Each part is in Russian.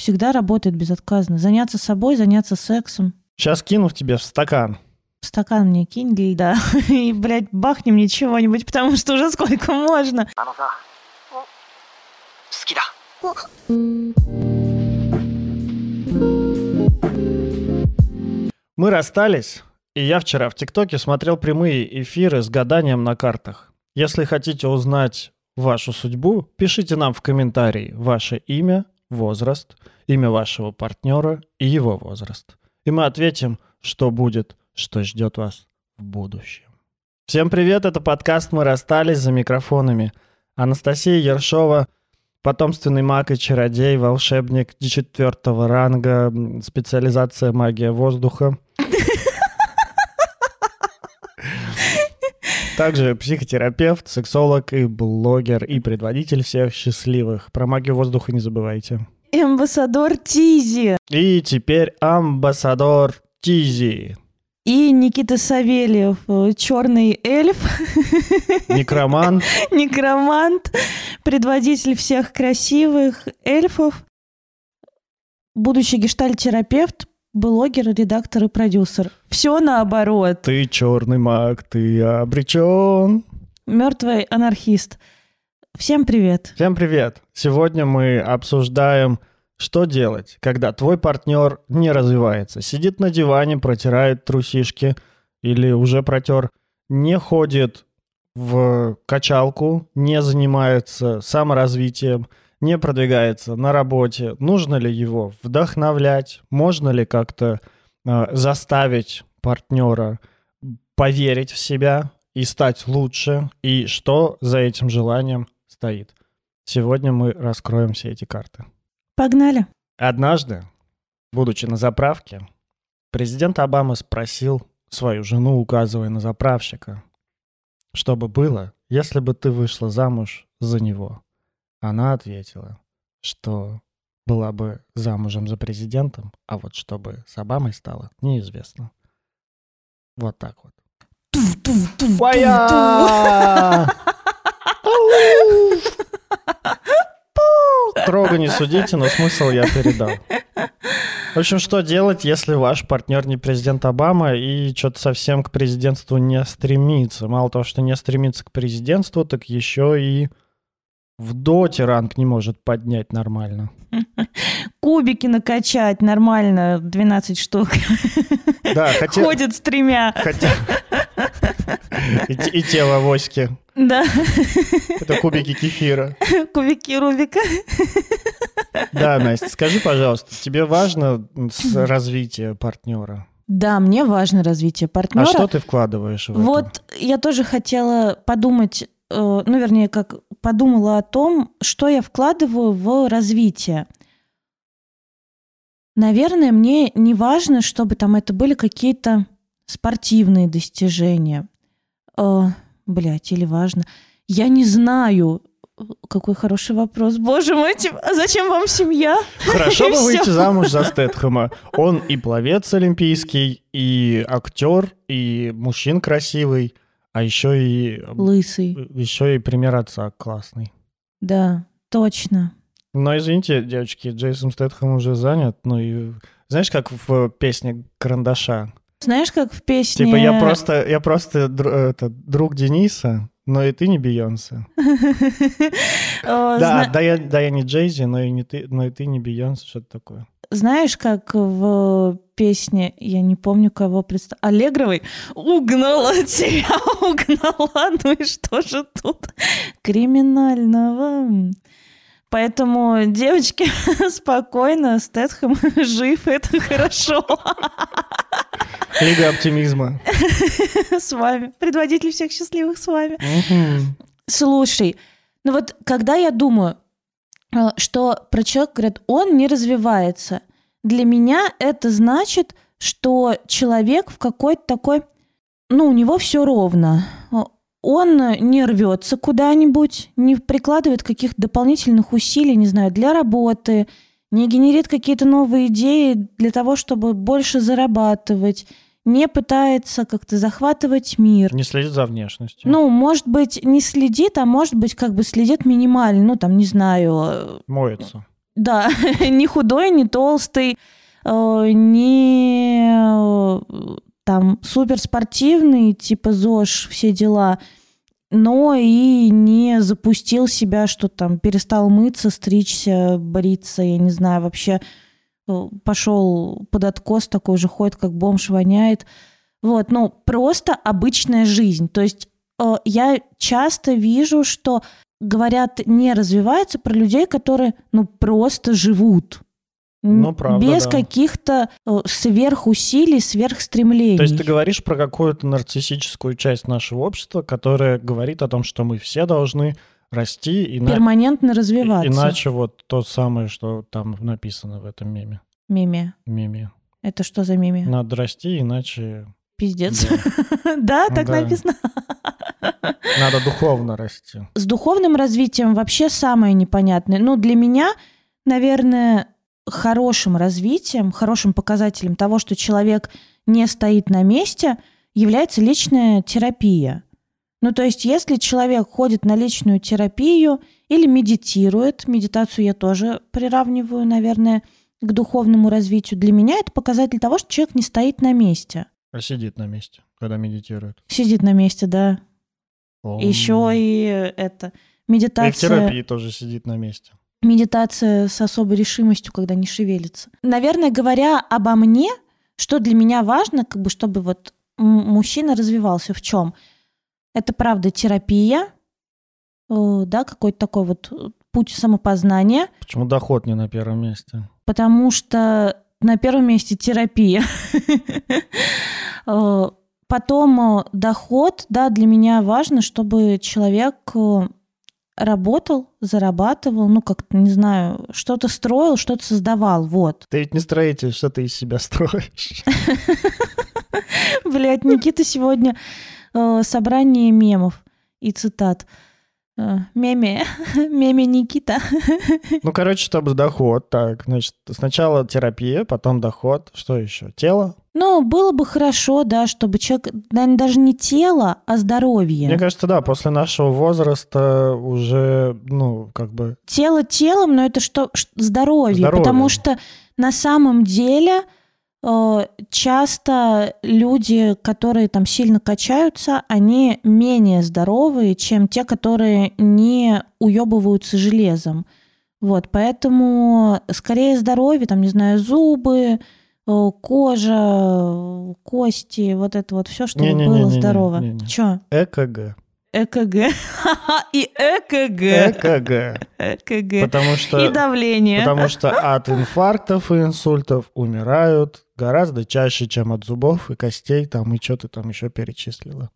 всегда работает безотказно. Заняться собой, заняться сексом. Сейчас кину в тебе в стакан. В стакан мне кинь льда и, блядь, бахни мне чего-нибудь, потому что уже сколько можно. Мы расстались, и я вчера в ТикТоке смотрел прямые эфиры с гаданием на картах. Если хотите узнать вашу судьбу, пишите нам в комментарии ваше имя, возраст, имя вашего партнера и его возраст. И мы ответим, что будет, что ждет вас в будущем. Всем привет, это подкаст «Мы расстались» за микрофонами. Анастасия Ершова, потомственный маг и чародей, волшебник четвертого ранга, специализация магия воздуха. Также психотерапевт, сексолог и блогер, и предводитель всех счастливых. Про магию воздуха не забывайте. Амбассадор Тизи И теперь амбассадор Тизи. и Никита Савельев, черный эльф, Некроман. некромант, предводитель всех красивых эльфов, будущий гештальтерапевт, блогер, редактор и продюсер. Все наоборот. Ты черный маг, ты обречен. Мертвый анархист. Всем привет. Всем привет! Сегодня мы обсуждаем, что делать, когда твой партнер не развивается. Сидит на диване, протирает трусишки или уже протер, не ходит в качалку, не занимается саморазвитием, не продвигается на работе. Нужно ли его вдохновлять? Можно ли как-то э, заставить партнера поверить в себя и стать лучше? И что за этим желанием стоит? Сегодня мы раскроем все эти карты. Погнали. Однажды, будучи на заправке, президент Обама спросил свою жену, указывая на заправщика, что бы было, если бы ты вышла замуж за него. Она ответила, что была бы замужем за президентом, а вот чтобы с Обамой стало, неизвестно. Вот так вот. Строго не судите, но смысл я передал. В общем, что делать, если ваш партнер не президент Обама и что-то совсем к президентству не стремится? Мало того, что не стремится к президентству, так еще и в доте ранг не может поднять нормально. Кубики накачать нормально, 12 штук. Да, хотя... Ходит с тремя. хотя- И, и тело авоськи. Да, Это кубики кефира. кубики Рубика. Да, Настя, скажи, пожалуйста, тебе важно развитие партнера? Да, мне важно развитие партнера. А что ты вкладываешь в это? Вот я тоже хотела подумать, ну, вернее, как подумала о том, что я вкладываю в развитие. Наверное, мне не важно, чтобы там это были какие-то спортивные достижения. Э, блядь, или важно. Я не знаю. Какой хороший вопрос. Боже мой, типа, а зачем вам семья? Хорошо бы выйти замуж за Стэтхэма. Он и пловец олимпийский, и актер, и мужчин красивый, а еще и Лысый. еще и пример отца классный. Да, точно. Но извините, девочки, Джейсон Стэтхэм уже занят. Ну и знаешь, как в песне Карандаша? Знаешь, как в песне... Типа я просто, я просто др- это, друг Дениса, но и ты не Бейонсе. О, Да, зна- да, я, да, я не Джейзи, но и не ты, но и ты не Бейонсе, что-то такое. Знаешь, как в песне, я не помню, кого представ... Аллегровой «Угнала тебя, угнала». Ну и что же тут криминального? Поэтому, девочки, спокойно, Стэтхэм жив, это хорошо. Лига оптимизма. С вами. Предводитель всех счастливых с вами. Слушай, ну вот когда я думаю, э, что про человека говорят, он не развивается, для меня это значит, что человек в какой-то такой, ну, у него все ровно. Он не рвется куда-нибудь, не прикладывает каких-то дополнительных усилий, не знаю, для работы, не генерит какие-то новые идеи для того, чтобы больше зарабатывать, не пытается как-то захватывать мир. Не следит за внешностью. Ну, может быть, не следит, а может быть, как бы следит минимально. Ну, там, не знаю. э, Моется. Да, не худой, не толстый, э, не э, там суперспортивный, типа ЗОЖ, все дела, но и не запустил себя, что там перестал мыться, стричься, бриться, я не знаю, вообще э, пошел под откос, такой же ходит, как бомж воняет. Вот, ну, просто обычная жизнь. То есть э, я часто вижу, что говорят, не развивается про людей, которые, ну, просто живут. Н- Ну, правда, Без да. каких-то э, сверхусилий, сверхстремлений. То есть ты говоришь про какую-то нарциссическую часть нашего общества, которая говорит о том, что мы все должны расти, ина- Перманентно развиваться. иначе вот то самое, что там написано в этом меме. Меме. Меме. Это что за меме? Надо расти, иначе Пиздец. да, Да, так Да. написано. надо духовно расти. С духовным развитием вообще самое непонятное. Ну, для меня, наверное, хорошим развитием, хорошим показателем того, что человек не стоит на месте, является личная терапия. Ну, то есть, если человек ходит на личную терапию или медитирует, медитацию я тоже приравниваю, наверное, к духовному развитию, для меня это показатель того, что человек не стоит на месте. А сидит на месте, когда медитирует. Сидит на месте, да. Ом. Еще и это И в медитация. терапии тоже сидит на месте. Медитация с особой решимостью, когда не шевелится. Наверное, говоря обо мне, что для меня важно, как бы, чтобы вот мужчина развивался в чем? Это правда терапия, э, да, какой-то такой вот э, путь самопознания, Почему доход не на первом месте? потому что на первом месте терапия. Э, Потом доход, да, для меня важно, чтобы человек работал, зарабатывал, ну, как-то, не знаю, что-то строил, что-то создавал, вот. Ты ведь не строитель, что ты из себя строишь? Блять, Никита сегодня э, собрание мемов и цитат. Э, Меме, меме Никита. Ну, короче, чтобы доход, так, значит, сначала терапия, потом доход, что еще? Тело? Ну, было бы хорошо, да, чтобы человек, наверное, даже не тело, а здоровье. Мне кажется, да, после нашего возраста уже, ну, как бы... тело телом, но это что здоровье, Здоровье. потому что на самом деле э, часто люди, которые там сильно качаются, они менее здоровые, чем те, которые не уебываются железом. Вот, поэтому скорее здоровье, там, не знаю, зубы, кожа, э, кости, вот это вот все, чтобы Не-не-не-не-не, было здорово. не-не. Чё? ЭКГ. ЭКГ. И ЭКГ. ЭКГ. ЭКГ. Потому что... И давление. Потому что от инфарктов и инсультов умирают гораздо чаще, чем от зубов и костей, там, и что ты там еще перечислила.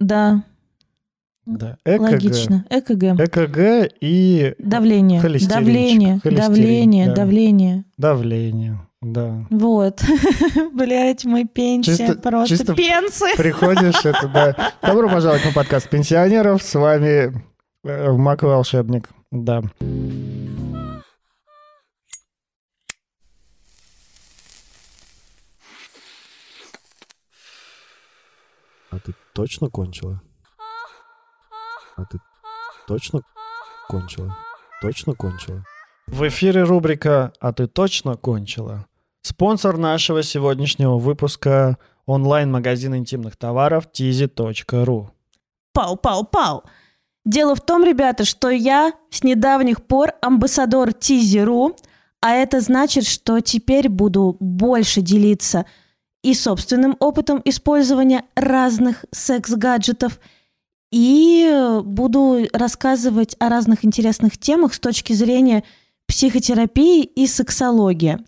Да, Да. ЭКГ. логично. ЭКГ. ЭКГ и Давление. Давление. Давление. да. Давление. давление. Да. Вот. Блять, мы пенсия. Чисто- Просто чисто пенсы. Приходишь, это да. Добро пожаловать на подкаст пенсионеров. С вами э, Мак Волшебник. Да. А ты точно кончила? А ты точно кончила? Точно кончила? В эфире рубрика «А ты точно кончила?» Спонсор нашего сегодняшнего выпуска – онлайн-магазин интимных товаров tizy.ru. Пау, пау, пау. Дело в том, ребята, что я с недавних пор амбассадор Тизеру, а это значит, что теперь буду больше делиться и собственным опытом использования разных секс-гаджетов, и буду рассказывать о разных интересных темах с точки зрения психотерапии и сексологии.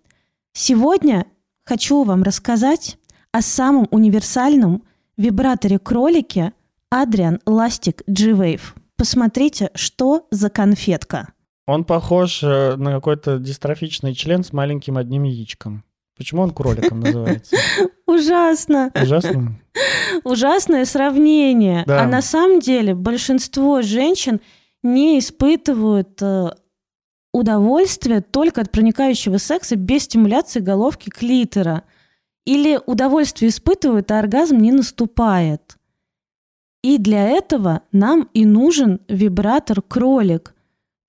Сегодня хочу вам рассказать о самом универсальном вибраторе-кролике Adrian Elastic G-Wave. Посмотрите, что за конфетка. Он похож э, на какой-то дистрофичный член с маленьким одним яичком. Почему он кроликом называется? Ужасно. Ужасно. Ужасное сравнение. Да. А на самом деле большинство женщин не испытывают э, удовольствия только от проникающего секса без стимуляции головки клитора. Или удовольствие испытывают, а оргазм не наступает. И для этого нам и нужен вибратор-кролик,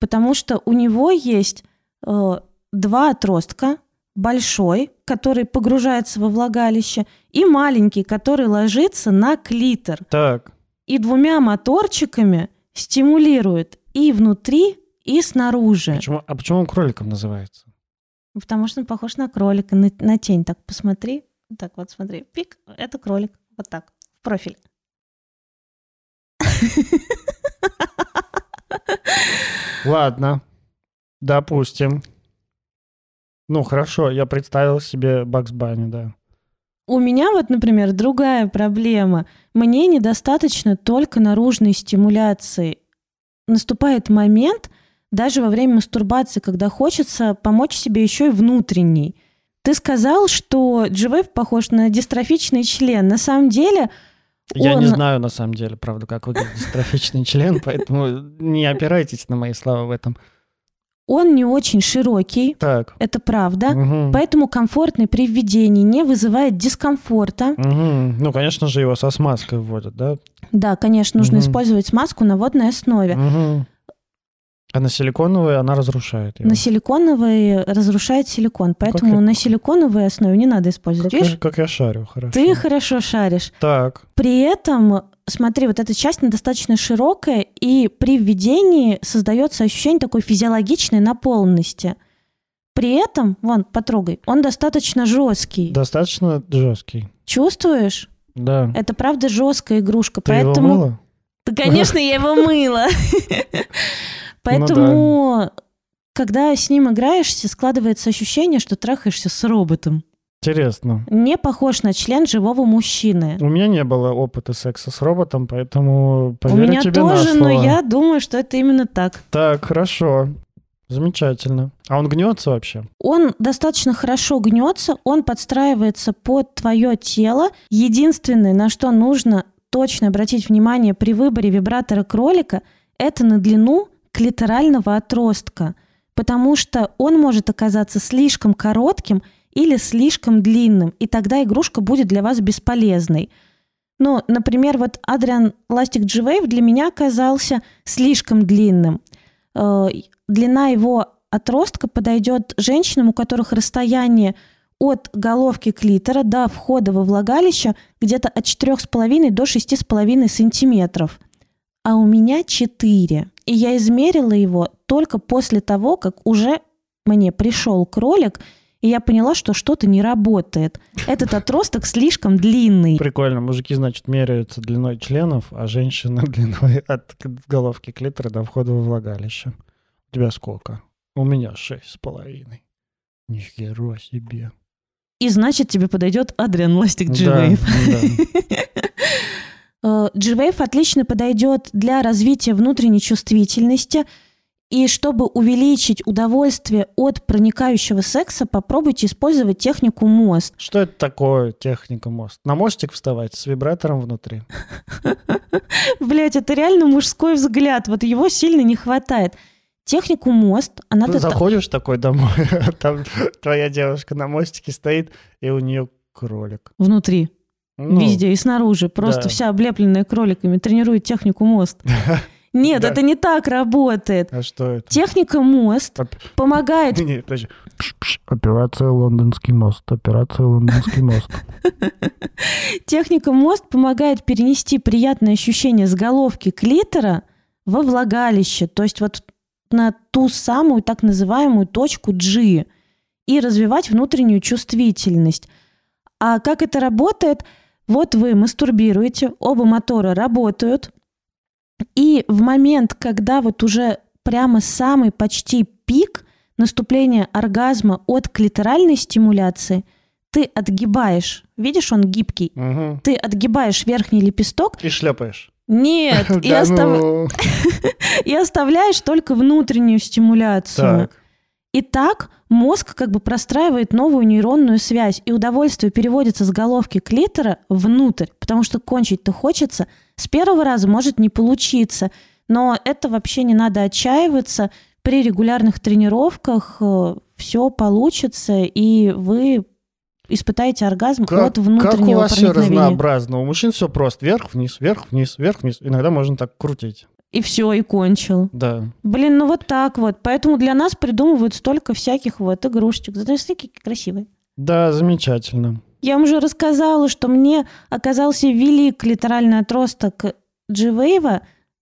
потому что у него есть э, два отростка, большой, который погружается во влагалище, и маленький, который ложится на клитор. Так, И двумя моторчиками стимулирует и внутри, и снаружи. почему, а почему он кроликом называется? Потому что он похож на кролика, на, на тень. Так, посмотри. Так вот, смотри. Пик, это кролик. Вот так, в профиль. Ладно, допустим. Ну, хорошо, я представил себе Бакс Банни, да. У меня вот, например, другая проблема. Мне недостаточно только наружной стимуляции. Наступает момент, даже во время мастурбации, когда хочется помочь себе еще и внутренней. Ты сказал, что GVF похож на дистрофичный член. На самом деле Я он- не знаю, на самом деле, правда, как выглядит дистрофичный член, поэтому не опирайтесь на мои слова в этом. он не очень широкий, Так. это правда. мгм, Поэтому комфортный при введении не вызывает дискомфорта. мгм. Ну, конечно же, его со смазкой вводят, да? Да, конечно, нужно Мгм. использовать смазку на водной основе. Мгм. А на силиконовой она разрушает его. На силиконовой разрушает силикон, поэтому я- на силиконовой основе не надо использовать. Как, Видишь, я, как я шарю, хорошо. ты хорошо шаришь. Так, При этом, смотри, вот эта часть она достаточно широкая, и при введении создается ощущение такой физиологичной наполненности. При этом, вон, потрогай, он достаточно жесткий. достаточно жесткий. Чувствуешь? Да. Это правда жесткая игрушка, Ты поэтому. его мыла? Да, конечно, я его мыла. Поэтому, когда с ним играешься, складывается ощущение, что трахаешься с роботом. Интересно. Не похож на член живого мужчины. У меня не было опыта секса с роботом, поэтому У поверю меня тебе тоже, на но слово. я думаю, что это именно так. Так, хорошо. Замечательно. А он гнется вообще? Он достаточно хорошо гнется, он подстраивается под твое тело. Единственное, на что нужно точно обратить внимание при выборе вибратора кролика, это на длину клиторального отростка, потому что он может оказаться слишком коротким или слишком длинным, и тогда игрушка будет для вас бесполезной. Ну, например, вот Adrian Elastic G-Wave для меня оказался слишком длинным. Э, Длина его отростка подойдет женщинам, у которых расстояние от головки клитора до входа во влагалище где-то от 4,5 до 6,5 сантиметров. А у меня 4. И я измерила его только после того, как уже мне пришел кролик, и я поняла, что что-то не работает. Этот отросток слишком длинный. Прикольно. Мужики, значит, меряются длиной членов, а женщины длиной от головки клитора до входа во влагалище. У тебя сколько? У меня шесть с половиной. Нихера себе. И значит, тебе подойдет Адриан Ластик Да, G-Wave. да. Э, G-Wave отлично подойдет для развития внутренней чувствительности. И чтобы увеличить удовольствие от проникающего секса, попробуйте использовать технику мост. Что это такое техника мост? На мостик вставать с вибратором внутри? Блять, это реально мужской взгляд. Вот его сильно не хватает. Технику мост, она... Ты тут- заходишь такой домой, там твоя девушка на мостике стоит, и у нее кролик. Внутри, Ну, везде и снаружи. Просто да. вся облепленная кроликами тренирует технику мост. Нет, Да. это не так работает. А что это? Техника мост Оп- помогает Не, подожди. Операция «Лондонский мост». Операция «Лондонский мост». Техника мост помогает перенести приятное ощущение с головки клитора во влагалище, то есть вот на ту самую так называемую точку G и развивать внутреннюю чувствительность. А как это работает? Вот вы мастурбируете, оба мотора работают, и в момент, когда вот уже прямо самый почти пик наступления оргазма от клиторальной стимуляции, ты отгибаешь, видишь, он гибкий, Мгм. ты отгибаешь верхний лепесток, И шлепаешь. нет, и, Да остав- ну. и оставляешь только внутреннюю стимуляцию. Так. И так мозг как бы простраивает новую нейронную связь, и удовольствие переводится с головки клитора внутрь, потому что кончить-то хочется. С первого раза может не получиться, но это вообще не надо отчаиваться. При регулярных тренировках все получится, и вы испытаете оргазм Как, от как у внутреннего вас все разнообразно? У мужчин все просто. Вверх-вниз, вверх-вниз, вверх-вниз. Иногда можно так крутить. И все, и кончил. Да. Блин, ну вот так вот. Поэтому для нас придумывают столько всяких вот игрушечек. Зато какие красивые. Да, замечательно. Я вам уже рассказала, что мне оказался велик литеральный отросток G-Wave,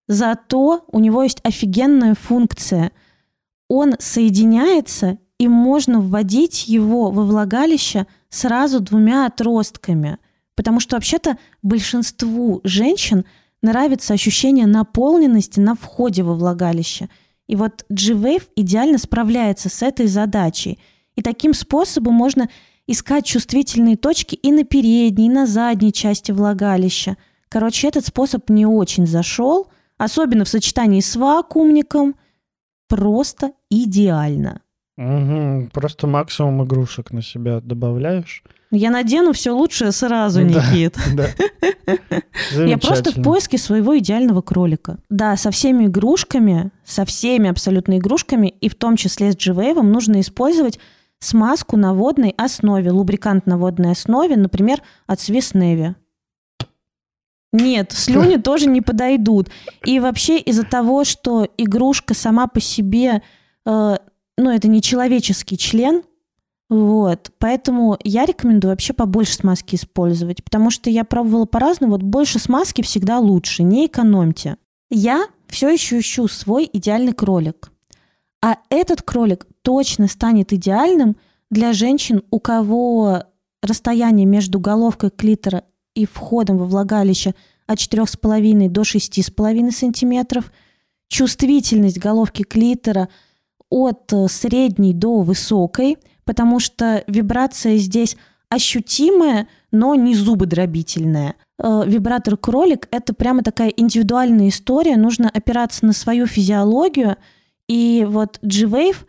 зато у него есть офигенная функция. Он соединяется, и можно вводить его во влагалище сразу двумя отростками. Потому что вообще-то большинству женщин нравится ощущение наполненности на входе во влагалище. И вот G-Wave идеально справляется с этой задачей. И таким способом можно искать чувствительные точки и на передней, и на задней части влагалища. Короче, этот способ не очень зашел, особенно в сочетании с вакуумником. Просто идеально. Угу, Просто максимум игрушек на себя добавляешь. Я надену все лучшее сразу, Да, Никит. Да. Я просто в поиске своего идеального кролика. Да, со всеми игрушками, со всеми абсолютно игрушками, и в том числе с G-Wave, нужно использовать смазку на водной основе, лубрикант на водной основе, например, от Swiss Navy. Нет, слюни тоже не подойдут. И вообще из-за того, что игрушка сама по себе, э, ну, это не человеческий член, вот, поэтому я рекомендую вообще побольше смазки использовать, потому что я пробовала по-разному, вот больше смазки всегда лучше, не экономьте. Я все еще ищу свой идеальный кролик. А этот кролик точно станет идеальным для женщин, у кого расстояние между головкой клитора и входом во влагалище от 4,5 до 6,5 сантиметров, чувствительность головки клитора от э, средней до высокой, потому что вибрация здесь ощутимая, но не зубодробительная. Э, Вибратор кролик – это прямо такая индивидуальная история, нужно опираться на свою физиологию, и вот G-Wave –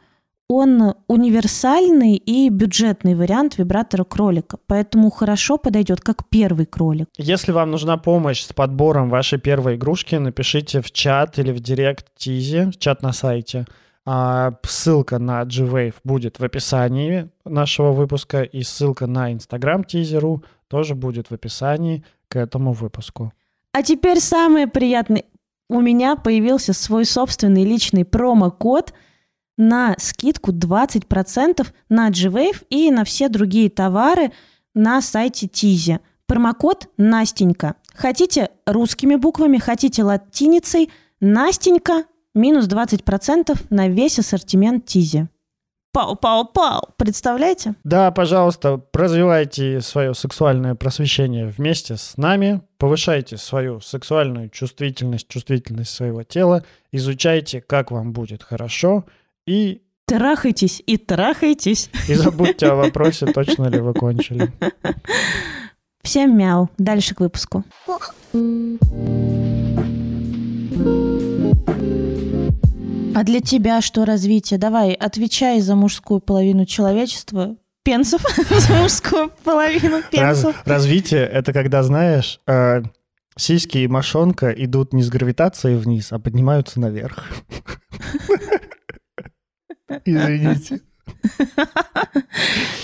он универсальный и бюджетный вариант вибратора кролика, поэтому хорошо подойдет как первый кролик. Если вам нужна помощь с подбором вашей первой игрушки, напишите в чат или в директ Тизи, чат на сайте. А, ссылка на G-Wave будет в описании нашего выпуска, и ссылка на Instagram Тизеру тоже будет в описании к этому выпуску. А теперь самое приятное. У меня появился свой собственный личный промокод на скидку 20% на G-Wave и на все другие товары на сайте Тизи. Промокод Настенька. Хотите русскими буквами, хотите латиницей. Настенька минус 20% на весь ассортимент Тизи. Пау-пау-пау. Представляете? Да, пожалуйста, развивайте свое сексуальное просвещение вместе с нами, повышайте свою сексуальную чувствительность, чувствительность своего тела, изучайте, как вам будет хорошо, и, Трахайтесь и трахайтесь. и забудьте о вопросе, точно ли вы кончили. Всем мяу. Дальше к выпуску. А для тебя что развитие? Давай, отвечай за мужскую половину человечества. Пенсов за мужскую половину пенсов. развитие — это когда, знаешь, э, сиськи и мошонка идут не с гравитацией вниз, а поднимаются наверх. Извините.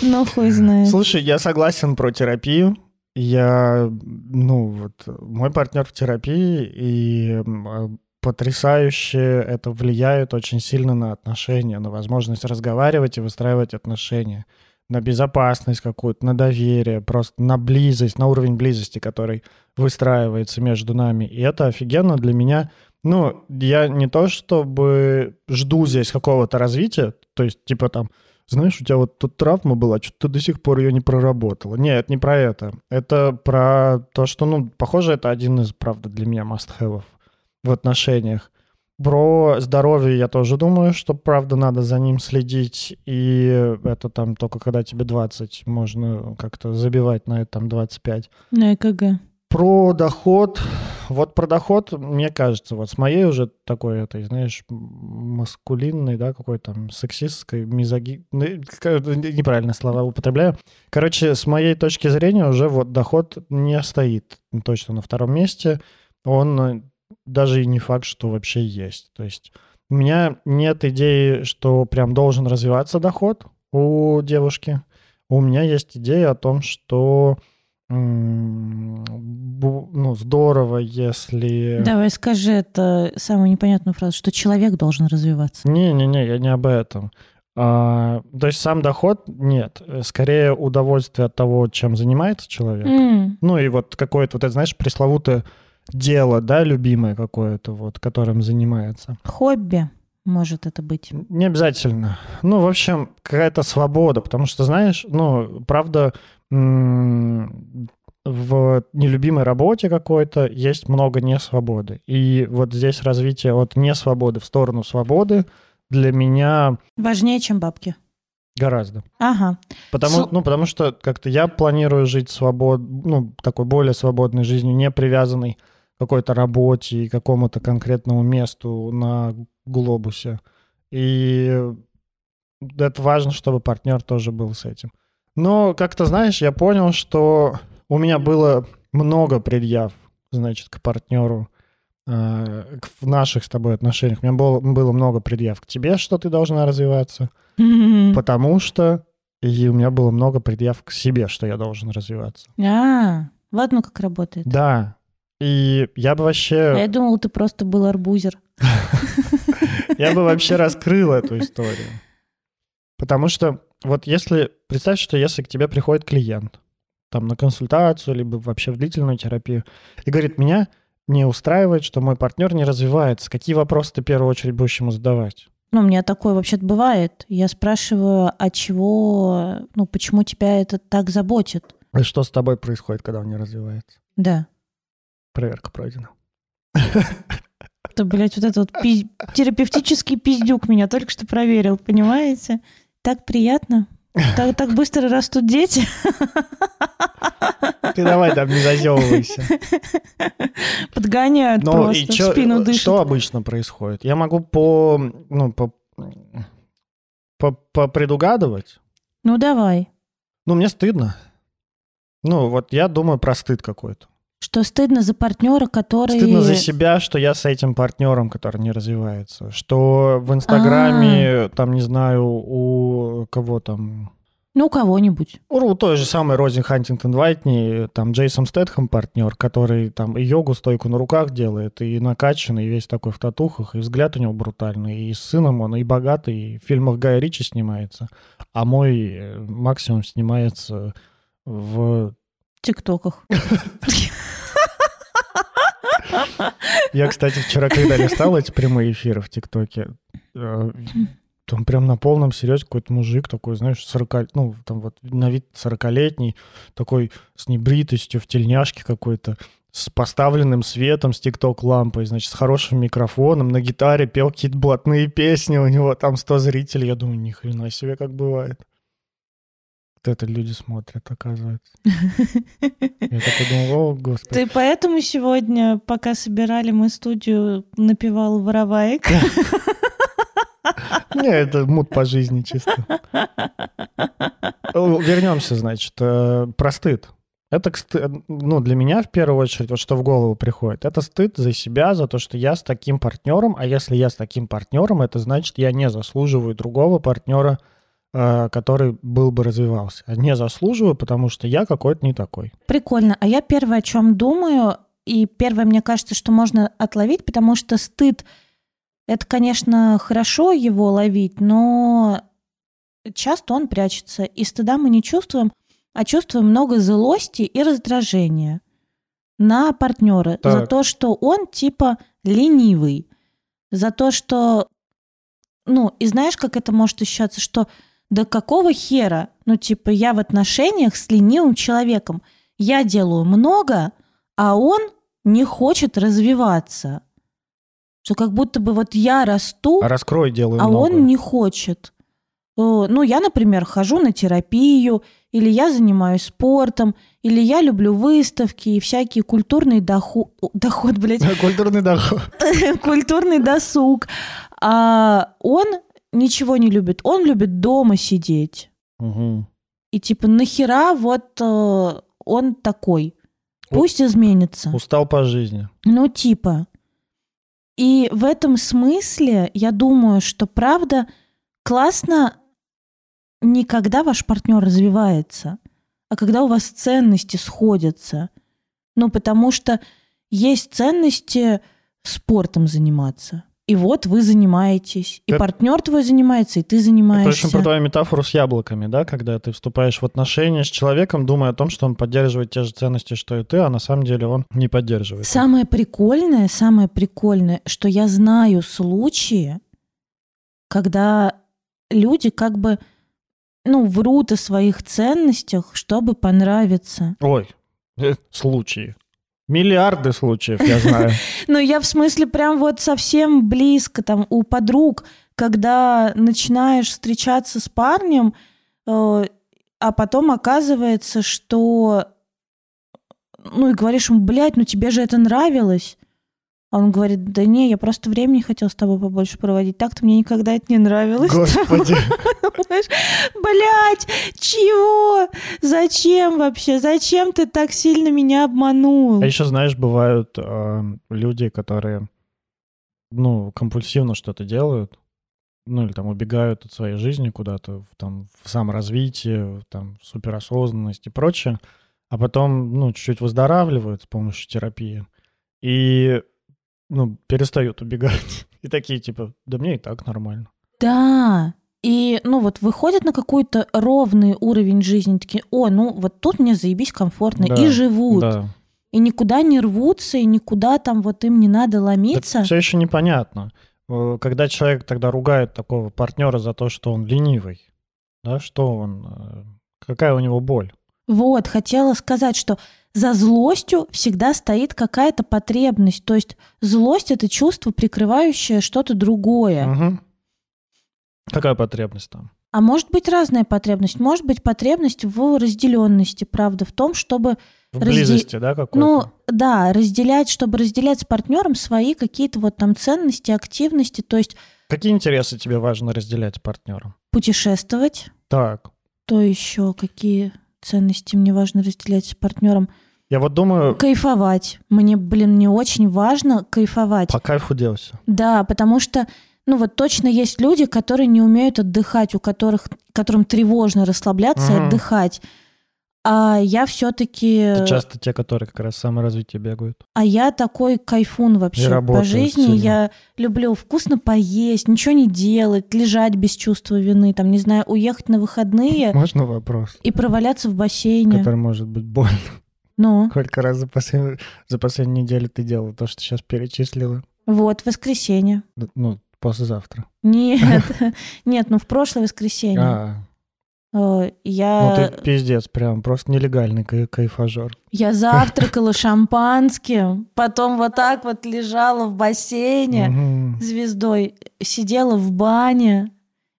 Ну, хуй знает. Слушай, я согласен про терапию. Я, ну, вот, мой партнер в терапии, и э, потрясающе это влияет очень сильно на отношения, на возможность разговаривать и выстраивать отношения, на безопасность какую-то, на доверие, просто на близость, на уровень близости, который выстраивается между нами. И это офигенно для меня. Ну, я не то чтобы жду здесь какого-то развития, то есть, типа там, знаешь, у тебя вот тут травма была, что-то ты до сих пор ее не проработала. Нет, не про это. Это про то, что, ну, похоже, это один из, правда, для меня must-have в отношениях. Про здоровье я тоже думаю, что, правда, надо за ним следить. И это там только когда тебе 20, можно как-то забивать на это там 25. На ЭКГ. Про доход. Вот про доход, мне кажется, вот с моей уже такой этой, знаешь, маскулинной, да, какой там сексистской, мизоги... ну, Неправильно слова употребляю. Короче, с моей точки зрения уже вот доход не стоит точно на втором месте. Он э, даже и не факт, что вообще есть. То есть у меня нет идеи, что прям должен развиваться доход у девушки. У меня есть идея о том, что ну, здорово, если... Давай скажи это самую непонятную фразу, что человек должен развиваться. Не-не-не, я не об этом. А, то есть сам доход нет. Скорее удовольствие от того, чем занимается человек. М, Ну и вот какое-то, вот это, знаешь, пресловутое дело, да, любимое какое-то, вот, которым занимается. Хобби может это быть. Не обязательно. Ну, в общем, какая-то свобода, потому что, знаешь, ну, правда, в нелюбимой работе какой-то есть много несвободы. И вот здесь развитие от несвободы в сторону свободы для меня Важнее, чем бабки. гораздо. Ага. Потому, Слу- ну, потому что как-то я планирую жить свобод, ну, такой более свободной жизнью, не привязанной какой-то работе и какому-то конкретному месту на глобусе. И это важно, чтобы партнер тоже был с этим. Но как-то, знаешь, я понял, что у меня было много предъяв, значит, к партнеру э, в наших с тобой отношениях. У меня было, было много предъяв к тебе, что ты должна развиваться, потому что и у меня было много предъяв к себе, что я должен развиваться. А, вот ну как работает. Да. И я бы А я вообще, думала, ты просто был арбузер. я бы вообще раскрыл эту историю. Потому что вот если, представь, что если к тебе приходит клиент, там на консультацию, либо вообще в длительную терапию, и говорит, меня не устраивает, что мой партнер не развивается. Какие вопросы ты в первую очередь будешь ему задавать? Ну, у меня такое вообще-то бывает. Я спрашиваю, а чего, ну, почему тебя это так заботит? И что с тобой происходит, когда он не развивается? Да. Проверка пройдена. Это, блядь, вот этот вот пиз- терапевтический пиздюк меня только что проверил, понимаете? Так приятно. Так, так быстро растут дети. Ты давай там не зазевывайся. Подгоняют Ну просто, и чё- спину дышат. что обычно происходит? Я могу по, ну, по, по, попредугадывать. Ну, давай. Ну, мне стыдно. Ну, вот я думаю про стыд какой-то. Что стыдно за партнера, который... Стыдно за себя, что я с этим партнером, который не развивается. Что в Инстаграме, там, не знаю, у кого там... Ну, у кого-нибудь. У той же самой Рози Хантингтон Вайтни, там Джейсон Стэтхэм партнер, который там и йогу стойку на руках делает, и накачанный, и весь такой в татухах, и взгляд у него брутальный, и с сыном он, и богатый, и в фильмах Гая Ричи снимается, а мой э, максимум снимается в... В ТикТоках. Я, кстати, вчера, когда листал эти прямые эфиры в ТикТоке, э, там прям на полном серьезе какой-то мужик такой, знаешь, 40, ну, там вот на вид 40-летний, такой с небритостью, в тельняшке какой-то, с поставленным светом, с тикток-лампой, значит, с хорошим микрофоном, на гитаре пел какие-то блатные песни, у него там 100 зрителей. Я думаю, ни хрена себе, как бывает. Это люди смотрят, оказывается. Я такой думал, о, господи. Ты поэтому сегодня, пока собирали мы студию, напевал вороваек? Не, это мут по жизни чисто. Вернемся, значит, э, про стыд. Это, кст- ну, для меня в первую очередь, вот что в голову приходит, это стыд за себя, за то, что я с таким партнером, а если я с таким партнером, это значит, я не заслуживаю другого партнера, э, который был бы развивался. А не заслуживаю, потому что я какой-то не такой. Прикольно. А я первое, о чем думаю, и первое, мне кажется, что можно отловить, потому что стыд, это, конечно, хорошо его ловить, но часто он прячется. И стыда мы не чувствуем, а чувствуем много злости и раздражения на партнера за Так. то, что он типа ленивый, за то, что, ну, и знаешь, как это может ощущаться, что да какого хера, ну, типа, я в отношениях с ленивым человеком, я делаю много, а он не хочет развиваться. Что как будто бы вот я расту, А раскрой, делаю а много. он не хочет. Э, Ну, я, например, хожу на терапию, или я занимаюсь спортом, или я люблю выставки и всякие культурные доход, доход, блядь, Культурный доход. культурный досуг. А он ничего не любит. Он любит дома сидеть. Мгм. И типа, нахера вот э, он такой? Пусть изменится. Устал по жизни. Ну, типа. И в этом смысле я думаю, что правда классно не когда ваш партнер развивается, а когда у вас ценности сходятся. Ну, потому что есть ценности спортом заниматься. И вот вы занимаетесь. И Это- партнер твой занимается, и ты Это занимаешься. очень про твою метафору с яблоками, да, когда ты вступаешь в отношения с человеком, думая о том, что он поддерживает те же ценности, что и ты, а на самом деле он не поддерживает. Самое прикольное, самое прикольное, что я знаю случаи, когда люди как бы, ну, врут о своих ценностях, чтобы понравиться. Ой, э, случаи. Миллиарды случаев, я знаю. Ну, я в смысле прям вот совсем близко там у подруг, когда начинаешь встречаться с парнем, э, а потом оказывается, что... Ну, и говоришь ему, блядь, ну тебе же это нравилось. А он говорит, да не, я просто времени хотел с тобой побольше проводить. Так-то мне никогда это не нравилось. Господи. Блядь, чего? Зачем вообще? Зачем ты так сильно меня обманул? А еще, знаешь, бывают э, люди, которые, ну, компульсивно что-то делают, ну, или там убегают от своей жизни куда-то, там, в саморазвитие, там, в суперосознанность и прочее, а потом, ну, чуть-чуть выздоравливают с помощью терапии и, ну, перестают убегать. И такие, типа, да мне и так нормально. Да. И, ну, вот выходят на какой-то ровный уровень жизни, такие, о, ну, вот тут мне заебись комфортно, Да, и живут. Да. И никуда не рвутся, и никуда там вот им не надо ломиться. все еще непонятно. Э, Когда человек тогда ругает такого партнера за то, что он ленивый, да, что он, э, какая у него боль? Вот, хотела сказать, что за злостью всегда стоит какая-то потребность. То есть злость — это чувство, прикрывающее что-то другое. Мгм. Какая потребность там? А может быть разная потребность. Может быть потребность в разделенности, правда, в том, чтобы В Разде- близости, да, какой-то? Ну, да, разделять, чтобы разделять с партнером свои какие-то вот там ценности, активности, то есть Какие интересы тебе важно разделять с партнером? путешествовать, Так, то еще какие ценности мне важно разделять с партнером. я вот думаю, Кайфовать. Мне, блин, не очень важно кайфовать. по кайфу делать. Да, потому что, ну вот точно есть люди, которые не умеют отдыхать, у которых, которым тревожно расслабляться и Мгм. отдыхать. А я все-таки... Это часто те, которые как раз саморазвитие бегают. А я такой кайфун вообще по жизни. сильно. Я люблю вкусно поесть, ничего не делать, лежать без чувства вины, там, не знаю, уехать на выходные Можно вопрос, и проваляться в бассейне. который может быть больно? Ну, Сколько раз за, послед- за последнюю неделю ты делала то, что сейчас перечислила? вот, воскресенье. Д- Ну, послезавтра. Нет, нет, ну в прошлое воскресенье. Э, ну Я, ты пиздец, прям просто нелегальный кай- кайфажер. я завтракала шампанским, потом вот так вот лежала в бассейне звездой, сидела в бане.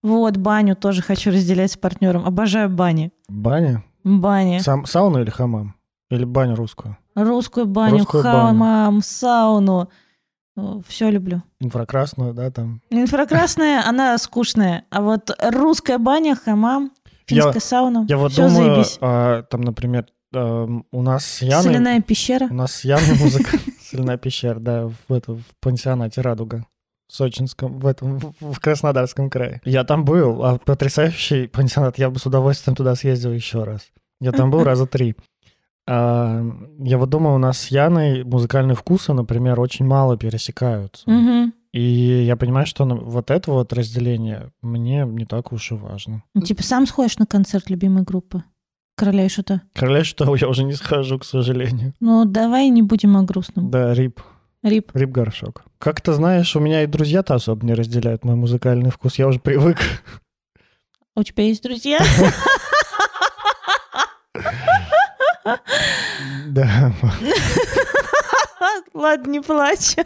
Вот, баню тоже хочу разделять с партнером. Обожаю бани. Баня? Бани. Сам, сауну или хамам? Или баню русскую? Русскую баню, Русскую баню. хамам, сауну. Все люблю. Инфракрасную, да, там? Инфракрасная, она скучная. А вот русская баня, хамам, Я- финская сауна. Я вот всё думаю, заебись. а, там, например, эм, у нас с Яной... Соляная пещера. У нас с Яной музыка... Соляная пещера, да, в, это, в пансионате «Радуга». В Сочинском, в этом, в, Краснодарском крае. Я там был, а потрясающий пансионат. Я бы с удовольствием туда съездил еще раз. Я там был раза три. А, я вот думаю, у нас с Яной музыкальные вкусы, например, очень мало пересекаются. Мгм. И я понимаю, что вот это вот разделение мне не так уж и важно. Ну, Типа сам сходишь на концерт любимой группы. Короля и шута. Короля что я уже не схожу, к сожалению. Ну, давай не будем о грустном. Да, рип. Рип. Рип горшок. Как ты знаешь, у меня и друзья-то особо не разделяют мой музыкальный вкус. Я уже привык. У тебя есть друзья? Да. Ладно, не плачь.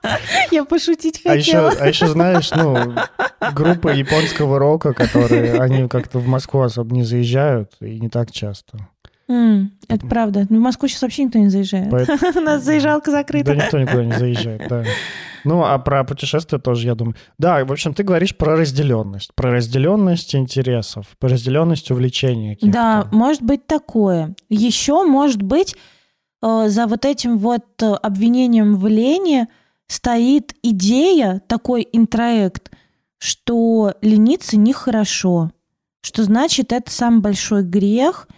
Я пошутить А еще, хотела. а еще знаешь, ну, группы японского рока, которые, они как-то в Москву особо не заезжают, и не так часто. М, Это правда. В Москву сейчас вообще никто не заезжает. Поэт- У нас заезжалка Да закрыта. никто никуда не заезжает, да. Ну, а про путешествия тоже, я думаю. Да, в общем, ты говоришь про разделенность. Про разделенность интересов, про разделенность увлечений. Да, может быть такое. Еще может быть за вот этим вот э, обвинением в лени стоит идея, такой интроект, что лениться нехорошо, что значит это самый большой грех,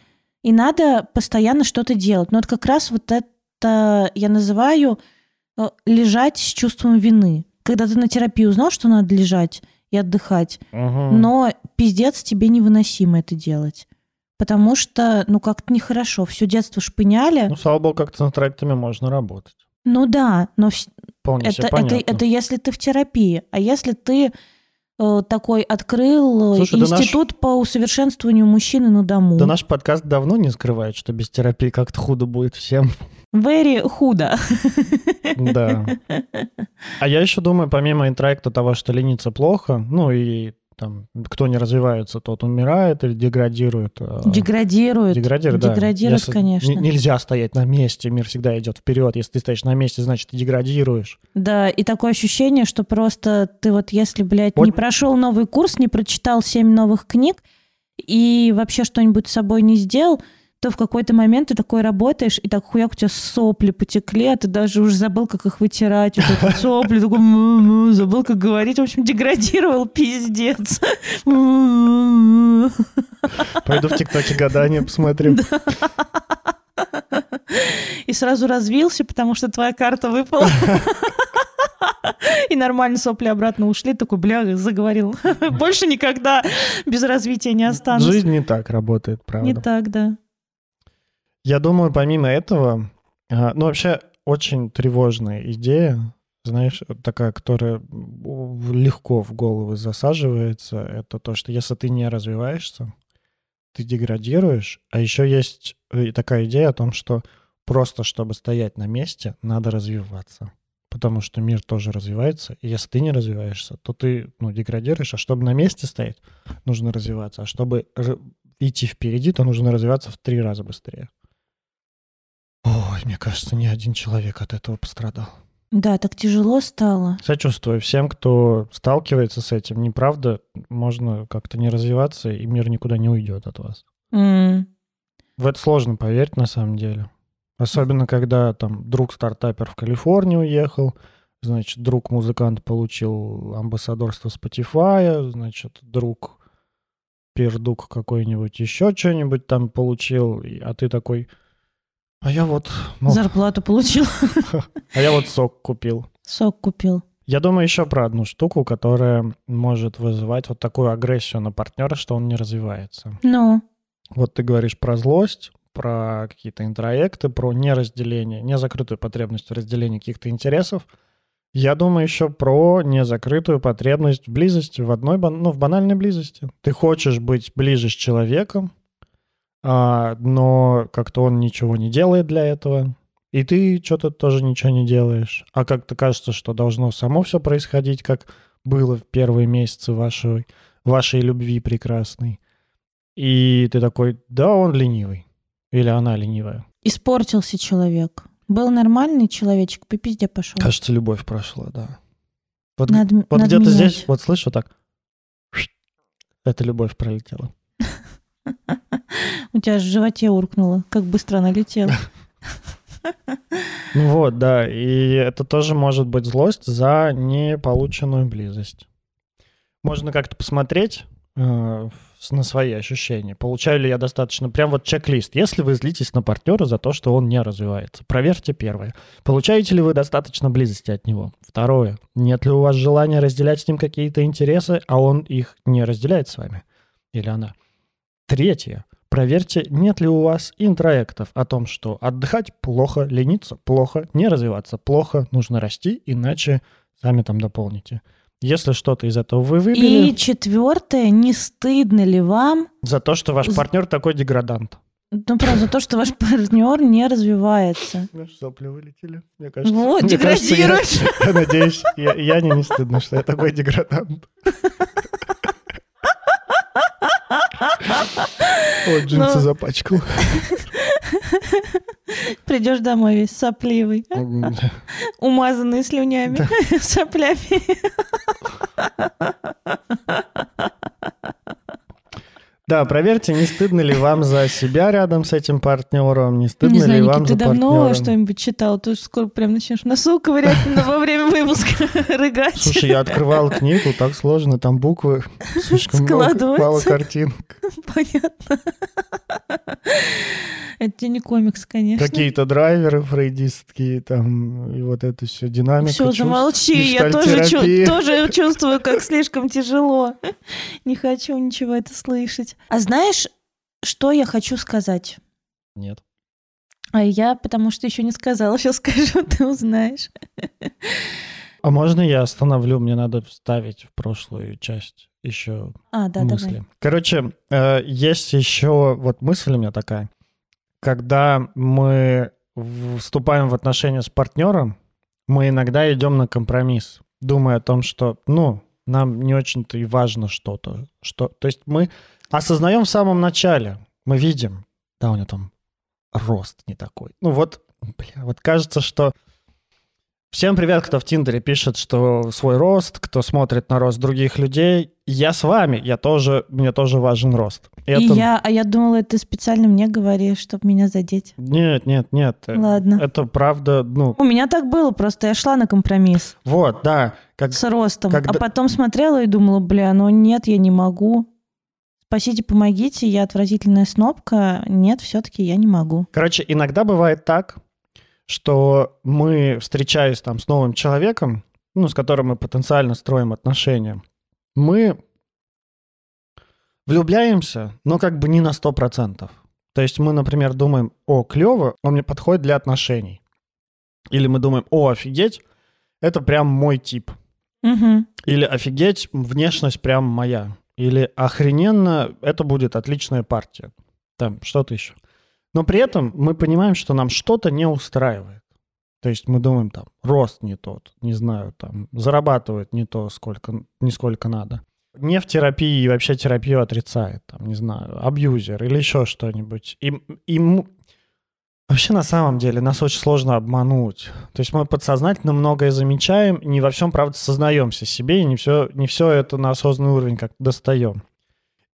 И надо постоянно что-то делать. Но вот как раз вот это я называю э, лежать с чувством вины. Когда ты на терапии узнал, что надо лежать и отдыхать, Мгм. но пиздец тебе невыносимо это делать. Потому что, ну, как-то нехорошо. Все детство шпыняли. Ну, слава богу, как-то над проектами можно работать. Ну да, но Вполне это, это, это если ты в терапии. А если ты э, такой открыл э, Слушай, да наш- институт по усовершенствованию мужчины на дому. Да наш подкаст давно не скрывает, что без терапии как-то худо будет всем. Very худо. Да. А я еще думаю, помимо интроекта того, что лениться плохо, ну и там, кто не развивается, тот умирает или деградирует. э, Деградирует. Деградирует, да. Деградирует, Если конечно. Нельзя стоять на месте, мир всегда идет вперед. Если ты стоишь на месте, значит, ты деградируешь. Да, и такое ощущение, что просто ты вот если, блядь, Вот- не прошел новый курс, не прочитал семь новых книг и вообще что-нибудь с собой не сделал, то в какой-то момент ты такой работаешь, и так хуяк у тебя сопли потекли, а ты даже уже забыл, как их вытирать. Вот эти сопли, такой, «М-м-м», забыл, как говорить. В общем, деградировал, пиздец. Пойду в ТикТоке гадания посмотрю. И сразу развился, потому что твоя карта выпала. И нормально сопли обратно ушли. Такой, бля, заговорил. Больше никогда без развития не останусь. Жизнь не так работает, правда. Не так, да. Я думаю, помимо этого, а, ну вообще очень тревожная идея, знаешь, такая, которая легко в голову засаживается, это то, что если ты не развиваешься, ты деградируешь, а еще есть э, такая идея о том, что просто чтобы стоять на месте, надо развиваться. Потому что мир тоже развивается, и если ты не развиваешься, то ты ну, деградируешь, а чтобы на месте стоять, нужно развиваться, а чтобы идти впереди, то нужно развиваться в три раза быстрее. Ой, мне кажется, ни один человек от этого пострадал. Да, так тяжело стало. Сочувствую всем, кто сталкивается с этим. Неправда, можно как-то не развиваться, и мир никуда не уйдет от вас. М. В это сложно поверить на самом деле. Особенно, когда там друг стартапер в Калифорнию уехал, значит, друг музыкант получил амбассадорство Spotify, значит, друг пердук какой-нибудь еще что-нибудь там получил, а ты такой, а я вот, ну, Зарплату получил. а я вот сок купил. Сок купил. Я думаю еще про одну штуку, которая может вызывать вот такую агрессию на партнера, что он не развивается. Ну, Вот ты говоришь про злость, про какие-то интроекты, про неразделение, незакрытую потребность в разделении каких-то интересов. Я думаю еще про незакрытую потребность в близости, в одной, ну, в банальной близости. Ты хочешь быть ближе с человеком, а, но как-то он ничего не делает для этого, и ты что-то тоже ничего не делаешь. А как-то кажется, что должно само все происходить, как было в первые месяцы вашей, вашей любви прекрасной. И ты такой, да, он ленивый. Или она ленивая. испортился человек. Был нормальный человечек, по пизде пошел. Кажется, любовь прошла, да. Вот, Надо, вот надо где-то менять. здесь, вот слышу так. Эта любовь пролетела. У тебя в животе уркнуло. Как быстро она летела. Ну вот, да. И это тоже может быть злость за неполученную близость. Можно как-то посмотреть э, на свои ощущения. Получаю ли я достаточно... Прям вот чек-лист. Если вы злитесь на партнера за то, что он не развивается, проверьте первое. Получаете ли вы достаточно близости от него? Второе. Нет ли у вас желания разделять с ним какие-то интересы, а он их не разделяет с вами? Или она? Третье. Проверьте, нет ли у вас интроектов о том, что отдыхать плохо, лениться плохо, не развиваться плохо, нужно расти, иначе сами там дополните. Если что-то из этого вы выбили, И четвертое, не стыдно ли вам, за то, что ваш партнер такой деградант. ну просто за то, что ваш партнер не развивается. Наши сопли вылетели, мне кажется. Вот, кажется, я- деградируешь. Я надеюсь, я, я не, не стыдно, что я такой деградант. О, джинсы Ну. запачкал. Придешь домой весь сопливый, умазанный слюнями, соплями. Да, проверьте, не стыдно ли вам за себя рядом с этим партнером, не стыдно Не знаю, ли Никит, вам ты за давно партнером. что-нибудь читал? Ты скоро прям начнешь носу ковырять но во время выпуска, рыгать. Слушай, я открывал книгу, так сложно, там буквы слишком много, мало картинок. Понятно. Это не комикс, конечно. Какие-то драйверы фрейдистские, там, и вот это все, динамика Все, чувств, замолчи, я тоже, чу- тоже чувствую, как слишком тяжело. Не хочу ничего это слышать. А знаешь, что я хочу сказать? Нет. А я, потому что еще не сказала, сейчас скажу, ты узнаешь. А можно я остановлю? Мне надо вставить в прошлую часть еще А, да, мысли. давай. Короче, э, есть еще вот мысль у меня такая. Когда мы вступаем в отношения с партнером, мы иногда идем на компромисс, думая о том, что, ну, нам не очень-то и важно что-то. Что... То есть мы осознаем в самом начале, мы видим, да, у него там рост не такой. Ну вот, бля, вот кажется, что Всем привет, кто в Тиндере пишет, что свой рост, кто смотрит на рост других людей. Я с вами, я тоже, мне тоже важен рост. И Это- я, а я думала, ты специально мне говоришь, чтобы меня задеть. Нет, нет, нет. Ладно. Это правда, ну, У меня так было, просто я шла на компромисс вот, да. Как... с ростом, когда- а потом смотрела и думала, бля, ну нет, я не могу. Спасите, помогите, я отвратительная снопка. Нет, все-таки я не могу. Короче, иногда бывает так, что мы, встречаясь там с новым человеком, ну, с которым мы потенциально строим отношения, мы влюбляемся, но как бы не на 100%. То есть мы, например, думаем, о, клево, он мне подходит для отношений. Или мы думаем, о, офигеть, это прям мой тип. Мгм. Или офигеть, внешность прям моя. Или охрененно, это будет отличная партия. Там что-то еще. Но при этом мы понимаем, что нам что-то не устраивает. То есть мы думаем, там, рост не тот, не знаю, там, зарабатывает не то, сколько, не сколько надо. Не в терапии вообще терапию отрицает, там, не знаю, абьюзер или еще что-нибудь. И, и вообще на самом деле нас очень сложно обмануть. То есть мы подсознательно многое замечаем, не во всем, правда, сознаемся себе, и не все, не все это на осознанный уровень как достаем.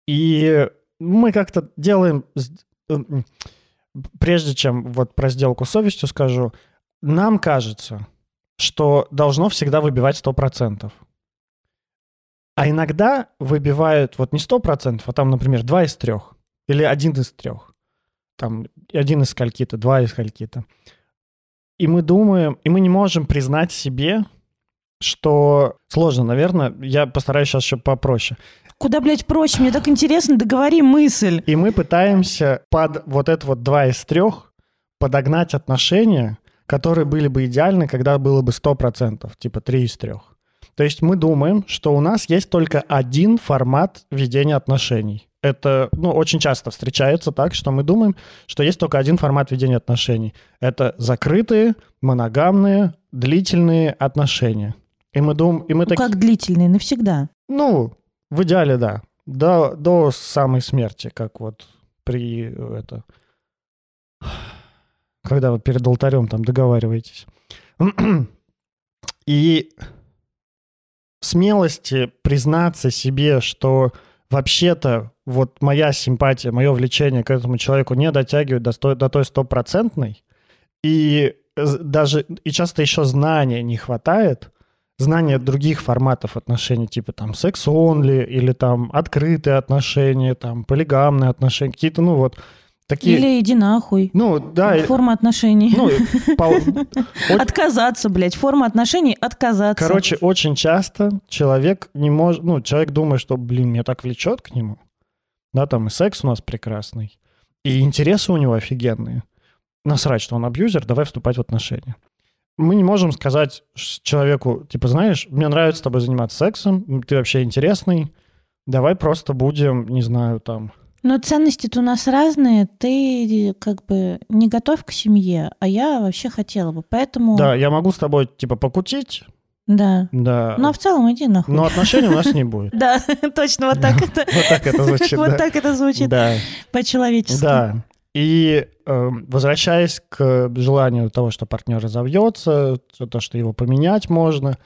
И мы как-то делаем, м, прежде чем вот про сделку с совестью скажу, нам кажется, что должно всегда выбивать 100%. А иногда выбивают вот не 100%, а там, например, 2 из 3. Или один из трех. Там один из скольки-то, два из скольки-то. И мы думаем, и мы не можем признать себе, что сложно, наверное. Я постараюсь сейчас еще попроще. Куда, блядь, проще? Мне так интересно, договори мысль. И мы пытаемся под вот это вот два из трех подогнать отношения, которые были бы идеальны, когда было бы 100%, типа три из трех. То есть мы думаем, что у нас есть только один формат ведения отношений. Это, ну, очень часто встречается так, что мы думаем, что есть только один формат ведения отношений. Это закрытые, моногамные, длительные отношения. И мы думаем, и мы Ну, такие... как длительный, навсегда. Ну, в идеале, да. До, до самой смерти, как вот при это... Когда вы перед алтарем там договариваетесь. И смелости признаться себе, что вообще-то вот моя симпатия, мое влечение к этому человеку не дотягивает до, сто- до той стопроцентной, и даже и часто еще знания не хватает, знания других форматов отношений, типа там секс-онли, или там открытые отношения, там полигамные отношения, какие-то, ну вот, такие... Или иди нахуй. Ну, да, Форма отношений. ну, по- Отказаться, блядь. Форма отношений отказаться. Короче, очень часто человек не может, ну, человек думает, что, блин, меня так влечет к нему. Да, там и секс у нас прекрасный, и интересы у него офигенные. Насрать, что он абьюзер, давай вступать в отношения. Мы не можем сказать человеку, типа, знаешь, мне нравится с тобой заниматься сексом, ты вообще интересный, давай просто будем, не знаю, там... Но ценности-то у нас разные. Ты как бы не готов к семье, а я вообще хотела бы. Поэтому... Да, я могу с тобой, типа, покутить, Да. да, Ну, а в целом иди нахуй. но отношений у нас не будет. Да, точно, вот так это... Вот так это звучит, Вот так это звучит Да. по-человечески. Да. И э, возвращаясь к желанию того, что партнер разовьется, то, что его поменять можно.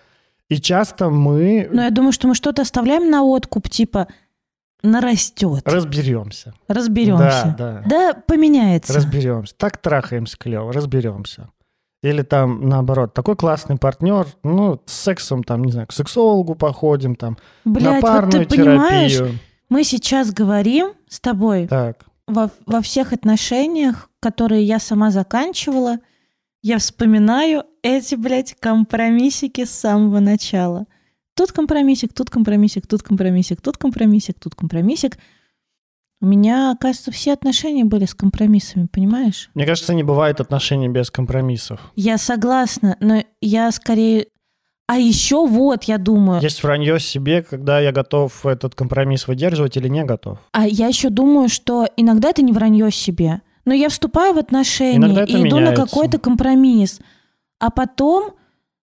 И часто мы Но я думаю, что мы что-то оставляем на откуп, типа нарастет, разберемся. разберемся. Да, да. Да, поменяется. Разберемся. Так трахаемся клево, разберемся. Или там, наоборот, такой классный партнер, ну, с сексом, там, не знаю, к сексологу походим, там, на Блядь, вот парную ты понимаешь, терапию. мы сейчас говорим с тобой Так, во, во всех отношениях, которые я сама заканчивала, я вспоминаю эти, блядь, компромиссики с самого начала. Тут компромиссик, тут компромиссик, тут компромиссик, тут компромиссик, тут компромиссик. У меня, кажется, все отношения были с компромиссами, понимаешь? Мне кажется, не бывает отношений без компромиссов. Я согласна, но я скорее... А еще вот, я думаю... Есть вранье себе, когда я готов этот компромисс выдерживать или не готов. А я еще думаю, что иногда это не вранье себе. Но я вступаю в отношения и иду на какой-то компромисс. А потом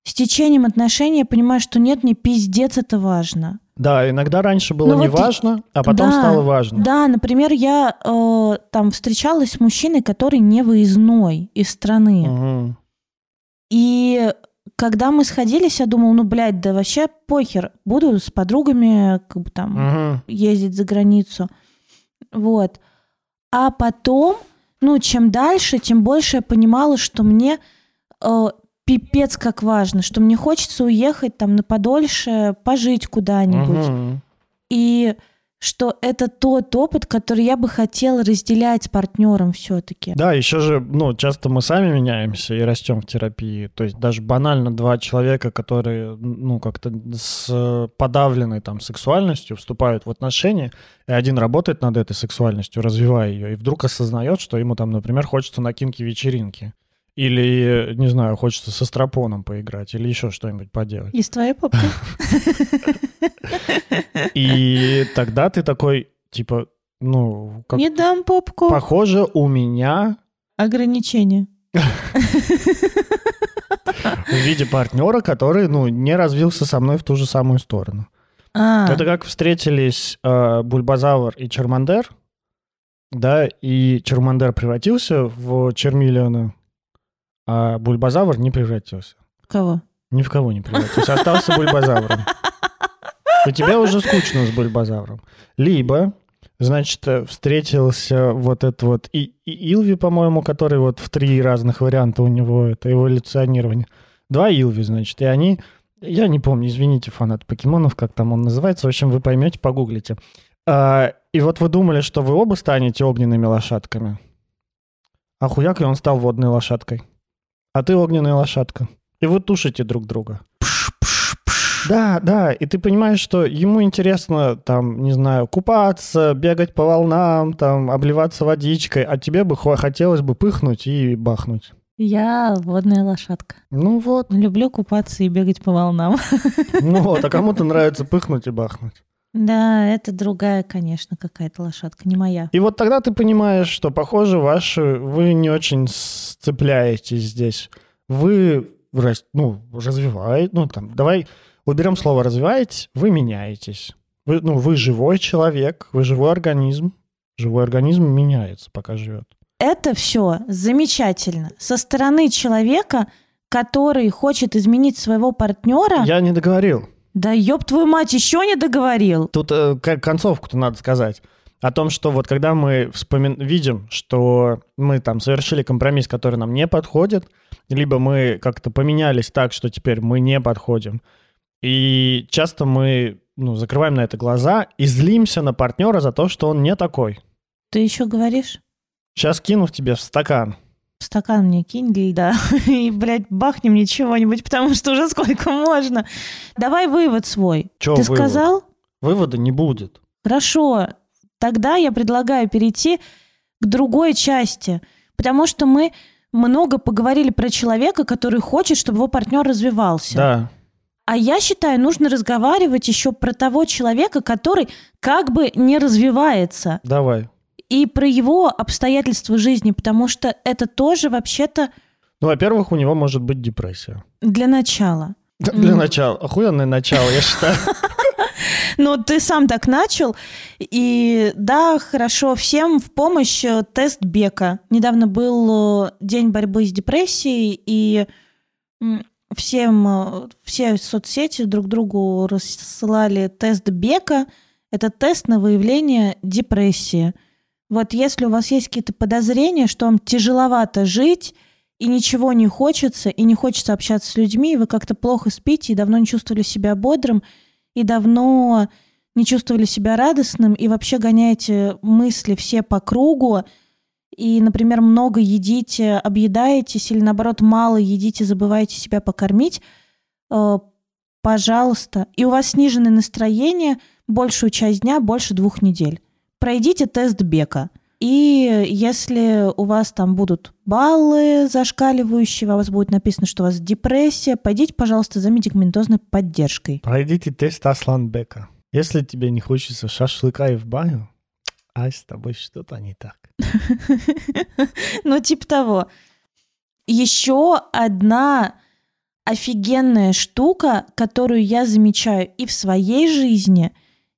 с течением отношений я понимаю, что нет, мне пиздец это важно. Да, иногда раньше было Ну не вот а потом Да, стало важно. Да, например, я э, там встречалась с мужчиной, который не выездной из страны. Мгм. И когда мы сходились, я думала, ну, блядь, да вообще похер. Буду с подругами как бы там Мгм. ездить за границу. Вот. А потом, ну, чем дальше, тем больше я понимала, что мне э, пипец как важно, что мне хочется уехать там на подольше, пожить куда-нибудь. Мгм. И что это тот опыт, который я бы хотела разделять с партнером все-таки. Да, еще же, ну, часто мы сами меняемся и растем в терапии. То есть даже банально два человека, которые, ну, как-то с подавленной там сексуальностью вступают в отношения, и один работает над этой сексуальностью, развивая ее, и вдруг осознает, что ему там, например, хочется на кинки-вечеринки. Или, не знаю, хочется со стропоном поиграть, или еще что-нибудь поделать. Из твоей попки? И тогда ты такой, типа, ну, как Не дам попку. похоже, у меня Ограничения. в виде партнера, который, ну, не развился со мной в ту же самую сторону. А, Это как встретились э, Бульбазавр и Чермандер, да, и Чермандер превратился в Чермиллиона, а Бульбазавр не превратился. кого? Ни в кого не превратился, остался Бульбазавром. У тебя уже скучно с Бульбазавром. Либо, значит, встретился вот этот вот и, и Илви, по-моему, который вот в три разных варианта у него это эволюционирование. Два Илви, значит, и они... Я не помню, извините, фанат покемонов, как там он называется. В общем, вы поймете, погуглите. А, и вот вы думали, что вы оба станете огненными лошадками. А хуяк, и он стал водной лошадкой. А ты огненная лошадка. И вы тушите друг друга. Да, да, и ты понимаешь, что ему интересно, там, не знаю, купаться, бегать по волнам, там, обливаться водичкой, а тебе бы хо- хотелось бы пыхнуть и бахнуть. Я водная лошадка. Ну вот, Люблю купаться и бегать по волнам. ну вот, а кому-то нравится пыхнуть и бахнуть. Да, это другая, конечно, какая-то лошадка, не моя. И вот тогда ты понимаешь, что, похоже, ваши, вы не очень сцепляетесь здесь. Вы, ну, развиваете, ну, там, давай уберем слово развиваетесь, вы меняетесь. Вы, ну, вы живой человек, вы живой организм. Живой организм меняется, пока живет. Это все замечательно. Со стороны человека, который хочет изменить своего партнера, Я не договорил. Да ёб твою мать, еще не договорил. Тут э, концовку-то надо сказать. О том, что вот когда мы вспомин... видим, что мы там совершили компромисс, который нам не подходит, либо мы как-то поменялись так, что теперь мы не подходим, и часто мы ну, закрываем на это глаза и злимся на партнера за то, что он не такой. Ты еще говоришь? Сейчас кину в тебе в стакан. Стакан мне кинь льда и, блядь, бахни мне чего-нибудь, потому что уже сколько можно. Давай вывод свой. Чё Ты вывод? сказал? Вывода не будет. Хорошо. Тогда я предлагаю перейти к другой части, потому что мы много поговорили про человека, который хочет, чтобы его партнер развивался. Да. А я считаю, нужно разговаривать еще про того человека, который как бы не развивается, Давай. И про его обстоятельства жизни, потому что это тоже вообще-то Ну, во-первых, у него может быть депрессия. для начала. Для Мгм. начала. Охуенное начало, я считаю. Ну, ты сам так начал. И да, хорошо, всем в помощь э, тест Бека. Недавно был э, день борьбы с депрессией, и всем, э, все соцсети друг другу рассылали тест Бека. Это тест на выявление депрессии. Вот если у вас есть какие-то подозрения, что вам тяжеловато жить, и ничего не хочется, и не хочется общаться с людьми, и вы как-то плохо спите, и давно не чувствовали себя бодрым, и давно не чувствовали себя радостным и вообще гоняете мысли все по кругу, и, например, много едите, объедаетесь, или наоборот, мало едите, забываете себя покормить, э, пожалуйста, и у вас сниженное настроение большую часть дня, больше двух недель. Пройдите тест Бека. И если у вас там будут баллы зашкаливающие, у вас будет написано, что у вас депрессия, пойдите, пожалуйста, за медикаментозной поддержкой. Пройдите тест Асланбека. Если тебе не хочется шашлыка и в баню, а с тобой что-то не так. Ну, типа того. Еще одна офигенная штука, которую я замечаю и в своей жизни,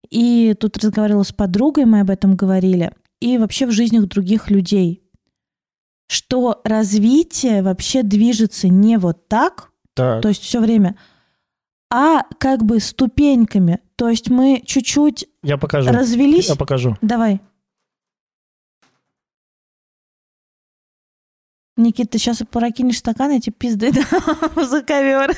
и тут разговаривала с подругой, мы об этом говорили, и вообще в жизнях других людей, что развитие вообще движется не вот так, Так. то есть все время, а как бы ступеньками. То есть мы чуть-чуть Я покажу. развелись. Я покажу. Давай. Никита, ты сейчас прокинешь стакан, эти пизды за ковер.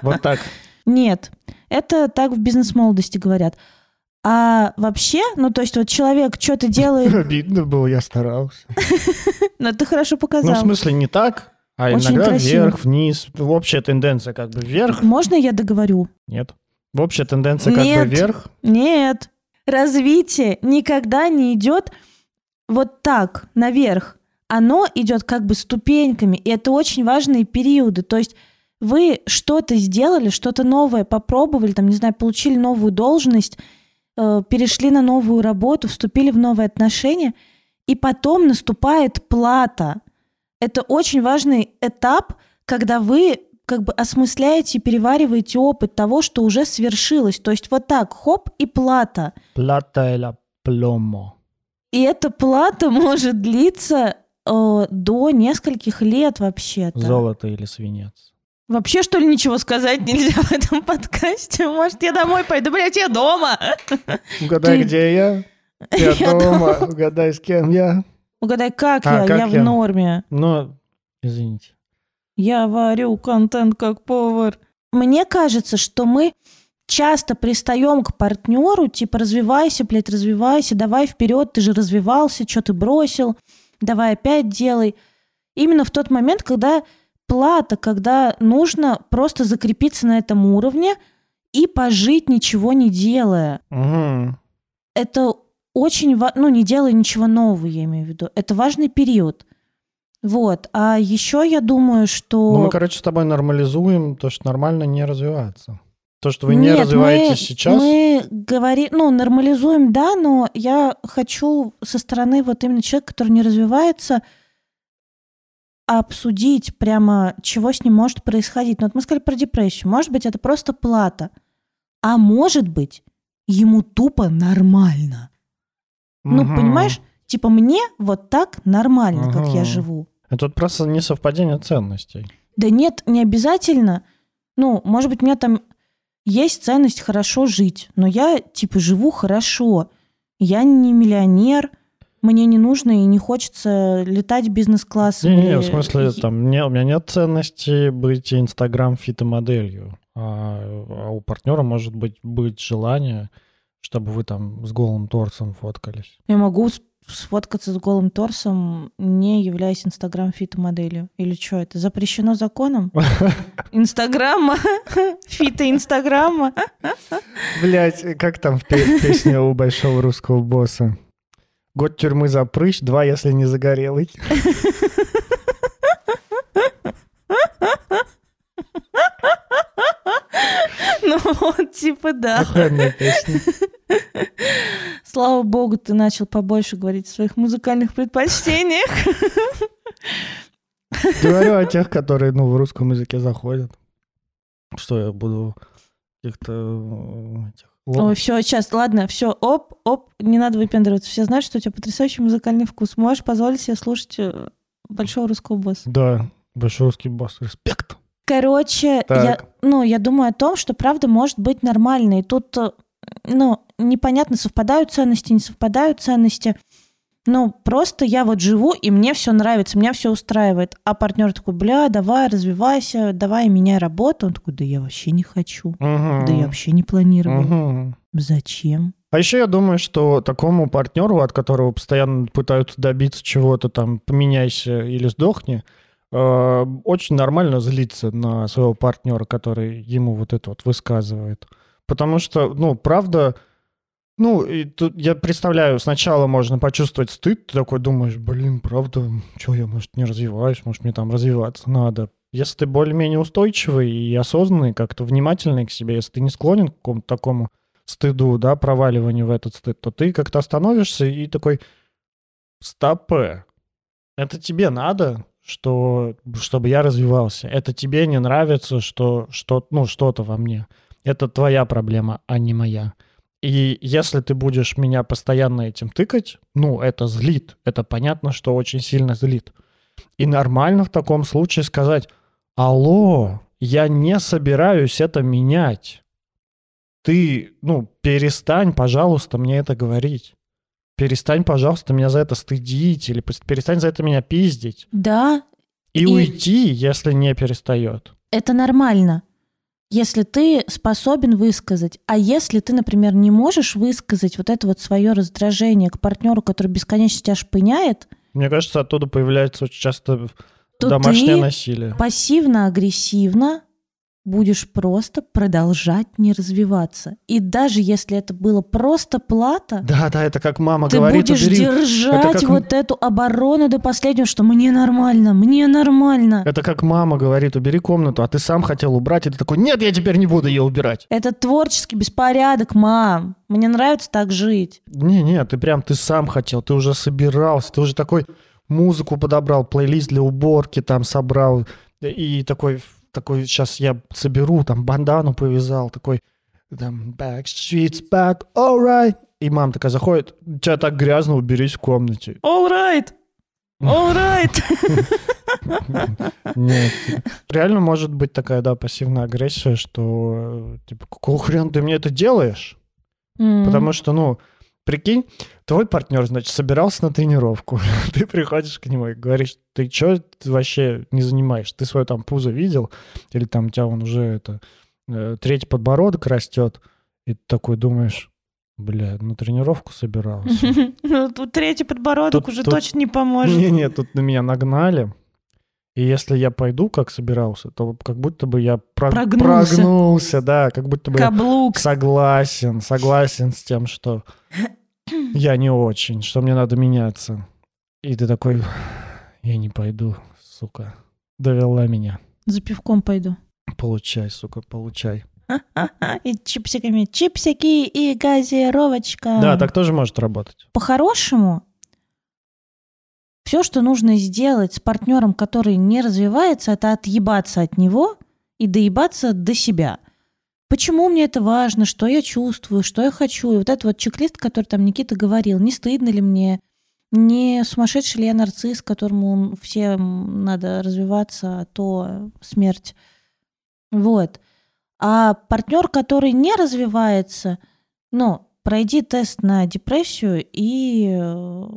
Вот так. Нет, это так в бизнес-молодости говорят. А вообще, ну то есть вот человек что-то делает, Обидно было, я старался. но ты хорошо Ну, в показал. смысле, не так, а Очень иногда красиво. вверх, вниз. Общая тенденция как бы вверх. Можно я договорю? Нет. Общая тенденция как Нет. бы вверх. Нет. Развитие никогда не идет вот так, наверх. Оно идет как бы ступеньками, и это очень важные периоды. То есть вы что-то сделали, что-то новое попробовали, там, не знаю, получили новую должность, э, перешли на новую работу, вступили в новые отношения, и потом наступает плата. Это очень важный этап, когда вы как бы осмысляете и перевариваете опыт того, что уже свершилось. То есть вот так, хоп, и плата. Плата или пломо. И эта плата может длиться э, до нескольких лет вообще-то. Золото или свинец. Вообще, что ли, ничего сказать нельзя в этом подкасте? Может, я домой пойду? Блять, я дома. Угадай, Ты- где я? Я Я дома. Угадай, с кем я. Угадай, как А, я? как я в я? норме. Ну, извините. Я варю контент как повар. Мне кажется, что мы часто пристаем к партнеру, типа, развивайся, блядь, развивайся, давай вперед, ты же развивался, что ты бросил, давай опять делай. Именно в тот момент, когда плата, когда нужно просто закрепиться на этом уровне и пожить, ничего не делая. Мгм. Это очень важно, ну, не делая ничего нового, я имею в виду. Это важный период. Вот. А еще я думаю, что... Ну, мы, короче, с тобой нормализуем то, что нормально не развиваться. То, что вы не Нет, развиваетесь мы, сейчас. Мы говорим, ну, нормализуем, да, но я хочу со стороны вот именно человека, который не развивается, обсудить прямо, чего с ним может происходить. Ну, вот мы сказали про депрессию. Может быть, это просто плата. А может быть, ему тупо нормально. Ну, Мгм. понимаешь, типа мне вот так нормально, как я живу. Это вот просто несовпадение ценностей. Да нет, не обязательно. Ну, может быть, у меня там есть ценность хорошо жить, но я, типа, живу хорошо. Я не миллионер, мне не нужно и не хочется летать бизнес-классом. Не-не, или- в смысле, там, не, у меня нет ценности быть инстаграм фитомоделью. А, а у партнера может быть, быть желание, чтобы вы там с голым торсом фоткались. Я могу сфоткаться с голым торсом, не являясь инстаграм-фито-моделью. Или что, это запрещено законом? Инстаграма? Фито Инстаграма? Блять, как там в песне у большого русского босса? Год тюрьмы за прыщ, два, если не загорелый. Ну вот, типа да. Слава богу, ты начал побольше говорить о своих музыкальных предпочтениях. Говорю о тех, которые, ну, в русском языке заходят. Что я буду каких-то э, этих... Ой, все, сейчас, ладно, все, оп, оп, не надо выпендриваться. Все знают, что у тебя потрясающий музыкальный вкус. Можешь позволить себе слушать э, большого русского босса. Да, большой русский босс. Респект. Короче, Так. я, ну, я думаю о том, что правда может быть нормальной. Тут, э, ну, непонятно, совпадают ценности, не совпадают ценности. Ну, просто я вот живу, и мне все нравится, меня все устраивает. А партнер такой, бля, давай, развивайся, давай, меняй работу. Он такой, да я вообще не хочу. Мгм. Да я вообще не планировал. Мгм. Зачем? А еще я думаю, что такому партнеру, от которого постоянно пытаются добиться чего-то там, поменяйся или сдохни, э, очень нормально злиться на своего партнера, который ему вот это вот высказывает. Потому что, ну, правда, ну, и тут я представляю, сначала можно почувствовать стыд, ты такой думаешь, блин, правда, что я, может, не развиваюсь, может, мне там развиваться надо. Если ты более-менее устойчивый и осознанный, как-то внимательный к себе, если ты не склонен к какому-то такому стыду, да, проваливанию в этот стыд, то ты как-то остановишься и такой, стопэ, это тебе надо, что, чтобы я развивался. Это тебе не нравится, что, что, ну, что-то во мне. Это твоя проблема, а не моя. И если ты будешь меня постоянно этим тыкать, ну, это злит. Это понятно, что очень сильно злит. И нормально в таком случае сказать, алло, я не собираюсь это менять. Ты, ну, перестань, пожалуйста, мне это говорить. Перестань, пожалуйста, меня за это стыдить или перестань за это меня пиздить. Да, И, И- уйти, если не перестает. это нормально. Если ты способен высказать, а если ты, например, не можешь высказать вот это вот свое раздражение к партнеру, который бесконечно тебя шпыняет, Мне кажется, оттуда появляется очень часто то домашнее насилие. пассивно-агрессивно будешь просто продолжать не развиваться. И даже если это было просто плата, Да, да, это как мама ты говорит, будешь убери. держать Это как вот эту оборону до последнего, что мне нормально, мне нормально. Это как мама говорит, убери комнату, а ты сам хотел убрать, и ты такой, нет, я теперь не буду ее убирать. Это творческий беспорядок, мам. Мне нравится так жить. Не-не, ты прям, ты сам хотел, ты уже собирался, ты уже такой музыку подобрал, плейлист для уборки там собрал, и такой, такой, сейчас я соберу, там бандану повязал, такой, там, backstreet's back, alright. И мама такая заходит, у тебя так грязно, уберись в комнате. All right. All right. Нет. Реально может быть такая, да, пассивная агрессия, что, типа, какого хрена ты мне это делаешь? Потому что, ну, прикинь, твой партнер, значит, собирался на тренировку. Ты приходишь к нему и говоришь, ты что вообще не занимаешь? Ты свое там пузо видел? Или там у тебя он уже это э, третий подбородок растет? И ты такой думаешь, бля, на тренировку собирался. Ну, тут третий подбородок уже точно не поможет. Не-не, тут на меня нагнали. И если я пойду, как собирался, то как будто бы я про- Прогнулся. прогнулся, да, как будто бы я Каблук. согласен, согласен с тем, что я не очень, что мне надо меняться. И ты такой, я не пойду, сука. Довела меня. За пивком пойду. Получай, сука, получай. И чипсиками. Чипсики и газировочка. Да, так тоже может работать. По-хорошему, все, что нужно сделать с партнером, который не развивается, это отъебаться от него и доебаться до себя. Почему мне это важно, что я чувствую, что я хочу. И вот этот вот чек-лист, который там Никита говорил, не стыдно ли мне, не сумасшедший ли я нарцисс, которому всем надо развиваться, а то смерть. Вот. А партнер, который не развивается, ну, пройди тест на депрессию, и э,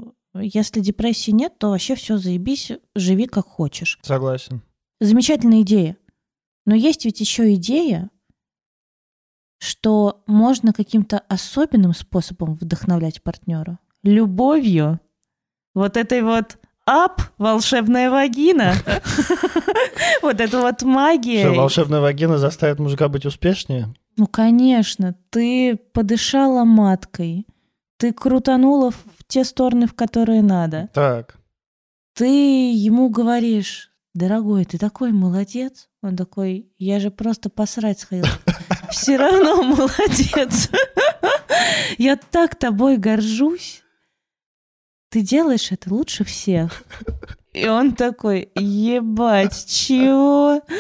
если депрессии нет, то вообще все заебись, живи как хочешь. Согласен. Замечательная идея. Но есть ведь еще идея, что можно каким-то особенным способом вдохновлять партнера. Любовью. Вот этой вот ап, волшебная вагина. Вот это вот магия. Что, волшебная вагина заставит мужика быть успешнее? Ну, конечно, ты подышала маткой, ты крутанула в те стороны, в которые надо. Так. Ты ему говоришь, дорогой, ты такой молодец. Он такой, я же просто посрать сходил. Все равно молодец. Я так тобой горжусь. Ты делаешь это лучше всех. И он такой, ебать, чего?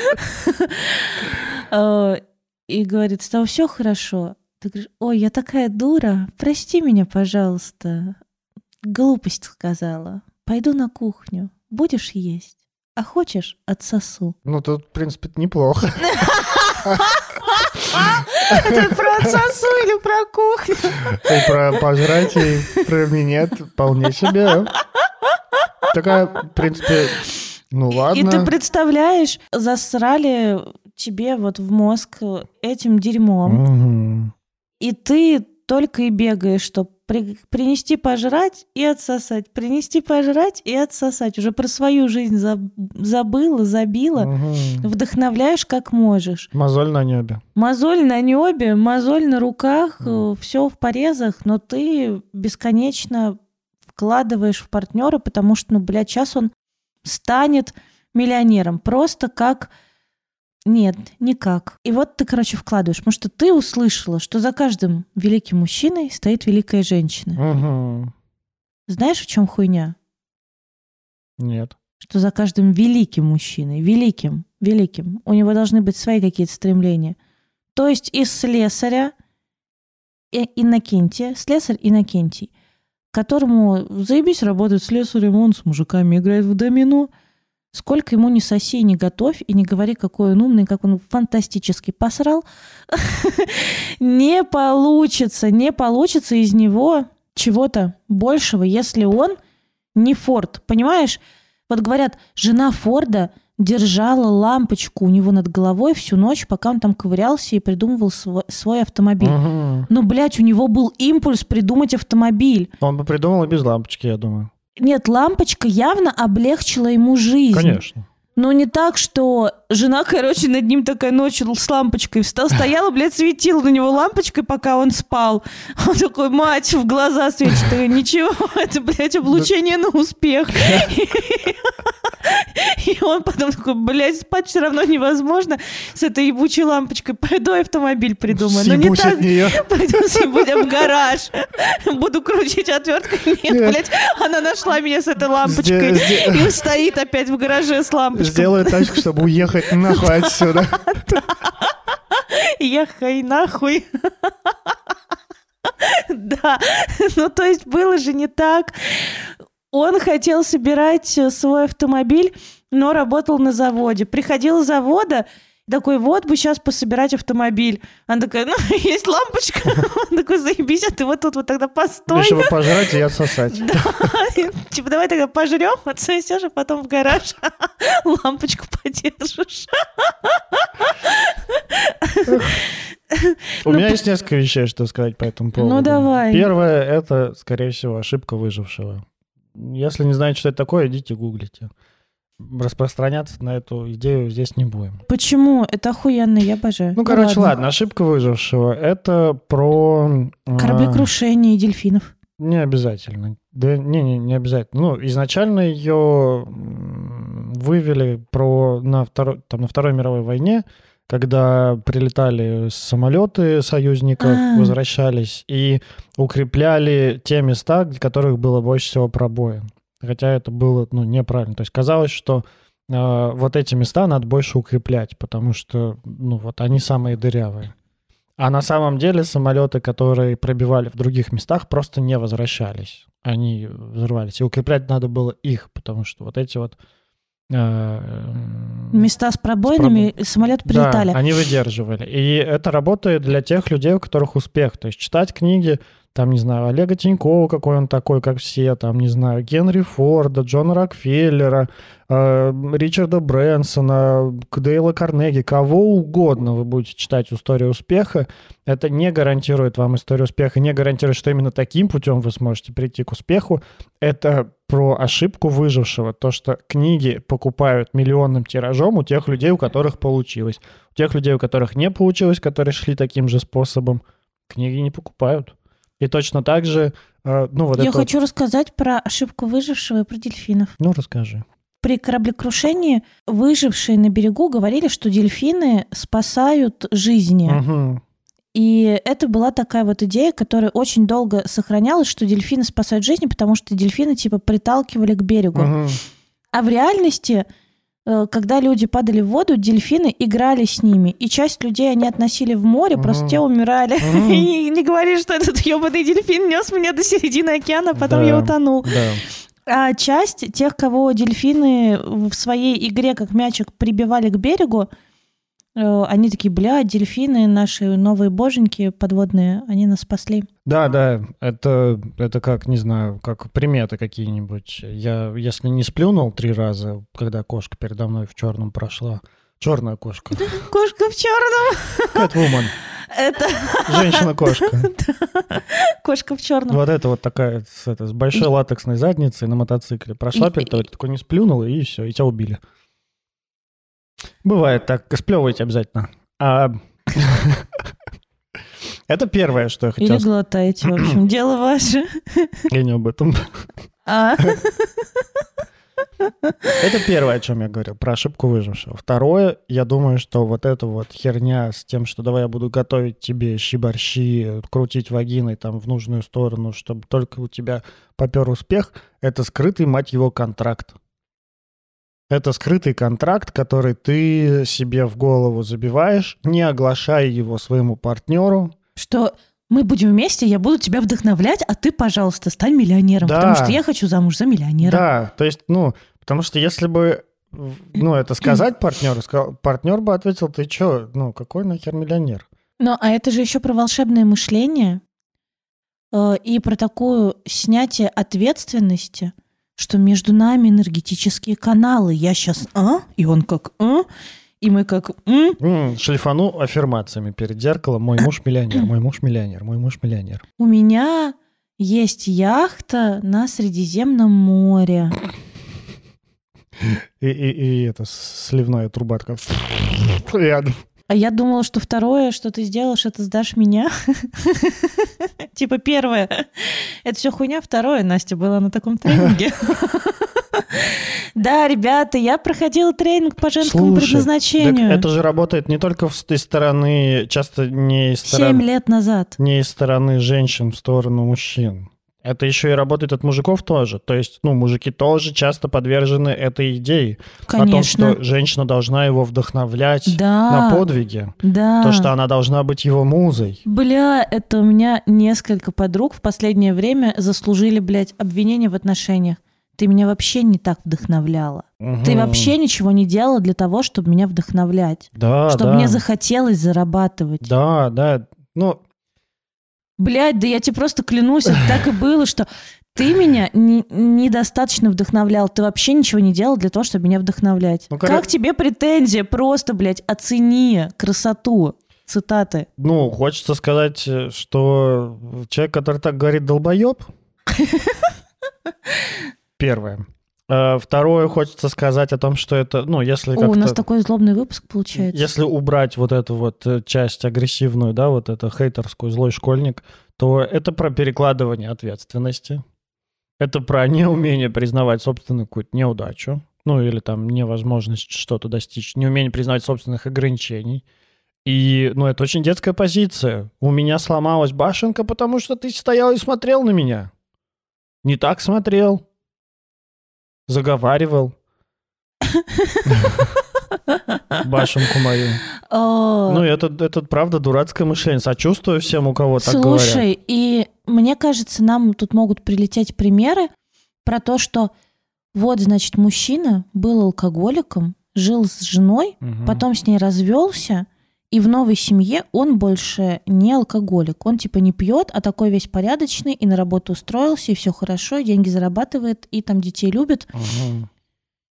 А, И говорит, с тобой все хорошо? Ты говоришь, ой, я такая дура, прости меня, пожалуйста. Глупость сказала. Пойду на кухню. Будешь есть? А хочешь, отсосу. Ну, тут, в принципе, неплохо. Это про отсосу или про кухню? И про пожрать, и про минет вполне себе. Такая, в принципе, ну ладно. И ты представляешь, засрали тебе вот в мозг этим дерьмом. И ты только и бегаешь, что при- принести пожрать и отсосать, принести пожрать и отсосать. Уже про свою жизнь заб- забыла, забила. Мгм. Вдохновляешь как можешь. Мозоль на небе. Мозоль на небе, мозоль на руках, Мгм. все в порезах, но ты бесконечно вкладываешь в партнера, потому что, ну, блядь, сейчас он станет миллионером. Просто как... Нет, никак. И вот ты, короче, вкладываешь, потому что ты услышала, что за каждым великим мужчиной стоит великая женщина. Мгм. Знаешь, в чем хуйня? Нет. Что за каждым великим мужчиной, великим, великим, у него должны быть свои какие-то стремления. То есть из слесаря и Иннокентия, слесарь Иннокентий, которому заебись работает слесарем, он с мужиками играет в домино, Сколько ему не соси, не готовь, и не говори, какой он умный, как он фантастически посрал, не получится, не получится из него чего-то большего, если он не Форд. Понимаешь? Вот говорят, жена Форда держала лампочку у него над головой всю ночь, пока он там ковырялся и придумывал свой, свой автомобиль. Мгм. Но, блядь, у него был импульс придумать автомобиль. Он бы придумал и без лампочки, я думаю. Нет, лампочка явно облегчила ему жизнь. Конечно. Но не так, что жена, короче, над ним такая ночью с лампочкой встала, стояла, блядь, светила на него лампочкой, пока он спал. Он такой, мать, в глаза светит. Такая, Ничего, это, блядь, облучение на успех. И он потом такой, блядь, спать все равно невозможно с этой ебучей лампочкой. Пойду автомобиль придумаю. Но не так, нее. Пойду съебусь в гараж. Буду крутить отверткой. Нет, Нет. блядь, она нашла меня с этой лампочкой. И стоит опять в гараже с лампочкой. Сделаю тачку, чтобы уехать нахуй отсюда. Ехай нахуй. Да, ну то есть было же не так. Он хотел собирать э, свой автомобиль, но работал на заводе. Приходил с завода, такой, вот бы сейчас пособирать автомобиль. Она такая, ну, есть лампочка. Он такой, заебись, а ты вот тут вот тогда постой. Чтобы пожрать и отсосать. Да, типа, давай тогда пожрем, отсосешь, а потом в гараж лампочку подержишь. У меня есть несколько вещей, что сказать по этому поводу. Ну, давай. Первое — это, скорее всего, ошибка выжившего. Если не знаете, что это такое, идите гуглите. Распространяться на эту идею здесь не будем. Почему? Это охуенно, я обожаю. Ну, короче, ладно, ошибка выжившего. Это про... а, Кораблекрушение и дельфинов. Не обязательно. Да не, не, не обязательно. Ну, изначально ее вывели про на второй, там, на Второй мировой войне, когда прилетали самолеты союзников, А. возвращались и укрепляли те места, в которых было больше всего пробоин. Хотя это было ну, неправильно. То есть казалось, что э, вот эти места надо больше укреплять, потому что ну, вот они самые дырявые. А на самом деле самолеты, которые пробивали в других местах, просто не возвращались. Они взрывались. И укреплять надо было их, потому что вот эти вот... э, Места с пробоинами, самолет прилетали. Да, они выдерживали. И это работает для тех людей, у которых успех. То есть читать книги, там, не знаю, Олега Тинькова, какой он такой, как все, там, не знаю, Генри Форда, Джона Рокфеллера, э, Ричарда Брэнсона, Дейла Карнеги, кого угодно вы будете читать историю успеха, это не гарантирует вам историю успеха, не гарантирует, что именно таким путем вы сможете прийти к успеху. Это про ошибку выжившего, то, что книги покупают миллионным тиражом у тех людей, у которых получилось. У тех людей, у которых не получилось, которые шли таким же способом, книги не покупают. И точно так же, э, ну вот Я это... хочу рассказать про ошибку выжившего и про дельфинов. Ну, расскажи. При кораблекрушении выжившие на берегу говорили, что дельфины спасают жизни. Мгм. И это была такая вот идея, которая очень долго сохранялась, что дельфины спасают жизни, потому что дельфины типа приталкивали к берегу. Мгм. А в реальности, когда люди падали в воду, дельфины играли с ними. И часть людей они относили в море, просто те умирали. И не говори, что этот ебаный дельфин нес меня до середины океана, а потом я утонул. А часть тех, кого дельфины в своей игре как мячик прибивали к берегу, Э, Они такие, бля, дельфины, наши новые боженьки подводные, они нас спасли. Да, да, это, это как, не знаю, как приметы какие-нибудь. Я, если не сплюнул три раза, когда кошка передо мной в черном прошла, черная кошка, Кошка в черном. Кэтвумен, Это женщина-кошка. кошка в черном. Вот это вот такая с, это, с большой латексной задницей на мотоцикле. Прошла перед тобой, ты такой не сплюнул, и все, и тебя убили. Бывает так, сплевывайте обязательно. А... Это первое, что я Или хотел сказать. глотаете, в общем, дело ваше. Я не об этом. А? Это первое, о чем я говорил, про ошибку выжившего. Второе, я думаю, что вот эта вот херня с тем, что давай я буду готовить тебе щи-борщи, крутить вагиной там в нужную сторону, чтобы только у тебя попер успех, это скрытый, мать его, контракт. Это скрытый контракт, который ты себе в голову забиваешь, не оглашая его своему партнеру. Что мы будем вместе, я буду тебя вдохновлять, а ты, пожалуйста, стань миллионером, Да. потому что я хочу замуж за миллионера. Да, то есть, ну, потому что если бы, ну, это сказать партнеру, партнер бы ответил, ты чё, ну, какой нахер миллионер? Ну, а это же еще про волшебное мышление э, и про такое снятие ответственности, что между нами энергетические каналы. Я сейчас а, и он как а, и мы как м. Шлифану аффирмациями перед зеркалом, мой муж миллионер, мой муж миллионер, мой муж миллионер. У меня есть яхта на Средиземном море. И, и, и это сливная труба такая рядом. А я думала, что второе, что ты сделаешь, это сдашь меня. Типа первое. Это все хуйня. Второе, Настя была на таком тренинге. Да, ребята, я проходила тренинг по женскому Слушай, предназначению. Это же работает не только с той стороны, часто не из Семь стороны, лет назад. не из стороны женщин в сторону мужчин. Это еще и работает от мужиков тоже. То есть, ну, мужики тоже часто подвержены этой идее. О том, Конечно. что женщина должна его вдохновлять Да. на подвиги. Да. То, что она должна быть его музой. Бля, это у меня несколько подруг в последнее время заслужили, блядь, обвинения в отношениях. Ты меня вообще не так вдохновляла. Ты Мгм. вообще ничего не делала для того, чтобы меня вдохновлять. Да, чтобы да. мне захотелось зарабатывать. Да, да. Ну, Блядь, да я тебе просто клянусь, это так и было, что ты меня не- недостаточно вдохновлял. Ты вообще ничего не делал для того, чтобы меня вдохновлять. Ну, короче- Как тебе претензия? Просто, блядь, оцени красоту. Цитаты. ну, хочется сказать, э, что человек, который так говорит, долбоеб. Первое. Э, Второе, хочется сказать о том, что это, ну, если О, у нас как-то... такой злобный выпуск получается. Если убрать вот эту вот э, часть агрессивную, да, вот это хейтерскую, злой школьник, то это про перекладывание ответственности. Это про неумение признавать собственную какую-то неудачу. Ну, или там невозможность что-то достичь. Неумение признавать собственных ограничений. И, ну, это очень детская позиция. У меня сломалась башенка, потому что ты стоял и смотрел на меня. Не так смотрел. Заговаривал. Башенку мою. Ну, это, это правда дурацкое мышление. Сочувствую всем, у кого так говорят. Слушай, и мне кажется, нам тут могут прилететь примеры про то, что вот, значит, мужчина был алкоголиком, жил с женой, потом с ней развелся, и в новой семье он больше не алкоголик. Он типа не пьет, а такой весь порядочный, и на работу устроился, и все хорошо, и деньги зарабатывает, и там детей любит,